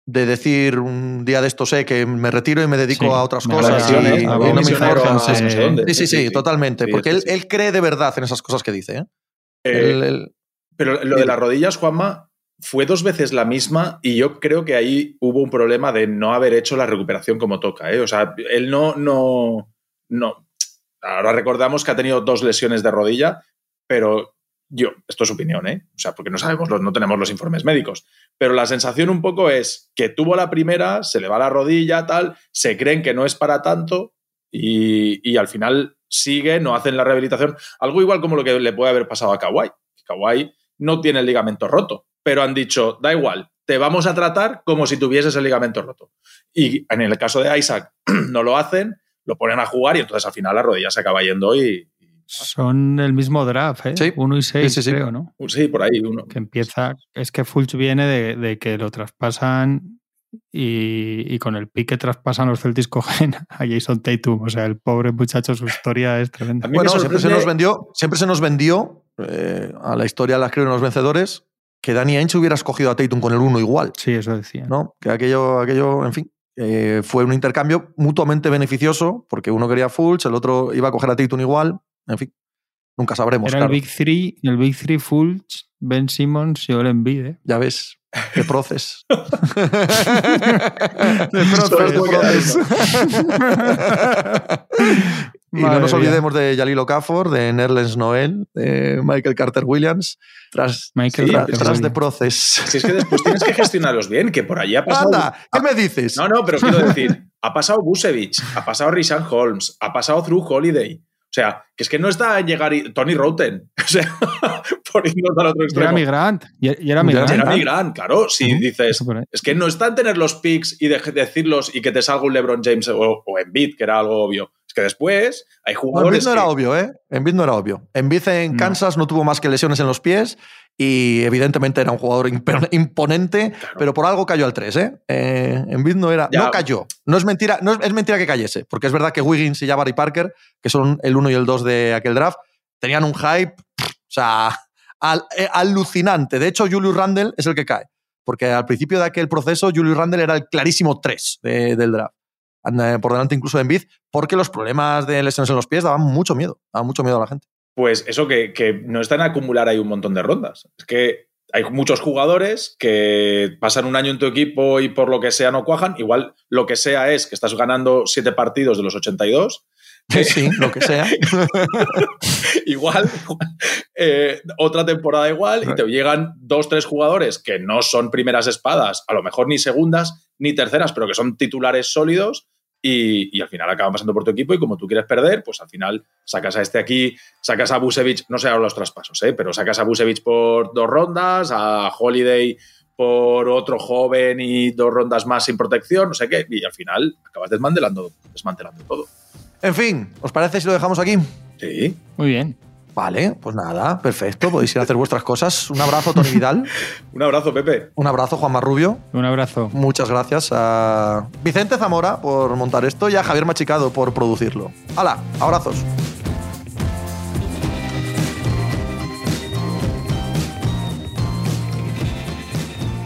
de decir un día de esto sé que me retiro y me dedico a otras cosas y, no me Sí, sí, sí, totalmente. porque él, él, cree de verdad en esas cosas que dice. ¿eh? Eh, pero lo de las rodillas, Juanma, fue dos veces la misma y yo creo que ahí hubo un problema de no haber hecho la recuperación como toca. ¿eh? O sea, él no, no, no. Ahora recordamos que ha tenido dos lesiones de rodilla, pero yo, esto es opinión, ¿eh? O sea, porque no sabemos, no tenemos los informes médicos. Pero la sensación un poco es que tuvo la primera, se le va la rodilla, tal, se creen que no es para tanto y, al final sigue, no hacen la rehabilitación. Algo igual como lo que le puede haber pasado a Kawhi. Kawhi no tiene el ligamento roto, pero han dicho, da igual, te vamos a tratar como si tuvieses el ligamento roto. Y en el caso de Isaac no lo hacen, lo ponen a jugar y entonces al final la rodilla se acaba yendo y, son el mismo draft, ¿eh? Sí. Uno y seis, creo, ¿no? Sí, por ahí, uno. Que empieza. Es que Fulch viene de, que lo traspasan y, con el pique traspasan los Celtics cogen a Jason Tatum. O sea, el pobre muchacho, su historia es tremenda. Bueno, siempre se nos vendió, siempre se nos vendió eh, a la historia la escriben los vencedores que Danny Ainge hubiera escogido a Tatum con el uno igual. Sí, eso decía. ¿no? Que aquello, aquello en fin, eh, fue un intercambio mutuamente beneficioso porque uno quería Fulch, el otro iba a coger a Tatum igual. En fin, nunca sabremos. Era el Big Three, el Big Three Fulch, Ben Simmons y Olen Embiid. ¿eh? Ya ves, de proces. de proces, de proces. y no nos olvidemos de Yalilo Okafor, de Nerlens Noel, de Michael Carter Williams, tras, tras de proces. Si es que después tienes que gestionarlos bien, que por allí ha pasado. Anda, ¿qué me dices? No, no, pero quiero decir, ha pasado Busevich, ha pasado Rishan Holmes, ha pasado Through Holiday. O sea, que es que no está en llegar Tony Roten. O sea, por irnos al otro extremo. Y era migrant. Y era migrant. Era migrant, claro. Si dices, es que no está en tener los picks y de decirlos y que te salga un LeBron James o, o Embiid, que era algo obvio. Es que después hay jugadores. No, Embiid no era obvio, ¿eh? Embiid no era obvio. Embiid en Kansas no tuvo más que lesiones en los pies y evidentemente era un jugador imponente, pero por algo cayó al 3, ¿eh? eh en no era, no cayó. No es mentira, no es, mentira que cayese, porque es verdad que Wiggins y Jabari Parker, que son el 1 y el 2 de aquel draft, tenían un hype, o sea, eh, alucinante. De hecho, Julius Randle es el que cae, porque al principio de aquel proceso Julius Randle era el clarísimo 3 del draft. Por delante incluso de Embiid, porque los problemas de lesiones en los pies daban mucho miedo, daban mucho miedo a la gente pues eso que, no está en acumular ahí un montón de rondas. Es que hay muchos jugadores que pasan un año en tu equipo y por lo que sea no cuajan. Igual lo que sea es que estás ganando siete partidos de los 82. Sí, lo que sea. igual, eh, otra temporada igual, y te llegan dos, tres jugadores que no son primeras espadas, a lo mejor ni segundas ni terceras, pero que son titulares sólidos y, al final acaban pasando por tu equipo y como tú quieres perder, pues al final sacas a este aquí, sacas a Busevich, no sé ahora los traspasos, ¿eh? pero sacas a Busevich por dos rondas, a Holiday por otro joven y dos rondas más sin protección, no sé qué, y al final acabas desmantelando, desmantelando todo. En fin, ¿os parece si lo dejamos aquí? Sí. Muy bien. Vale, pues nada, perfecto. Podéis ir a hacer vuestras cosas. Un abrazo, Tony Vidal. Un abrazo, Pepe. Un abrazo, Juan Marrubio. Un abrazo. Muchas gracias a Vicente Zamora por montar esto y a Javier Machicado por producirlo. ¡Hala! Abrazos.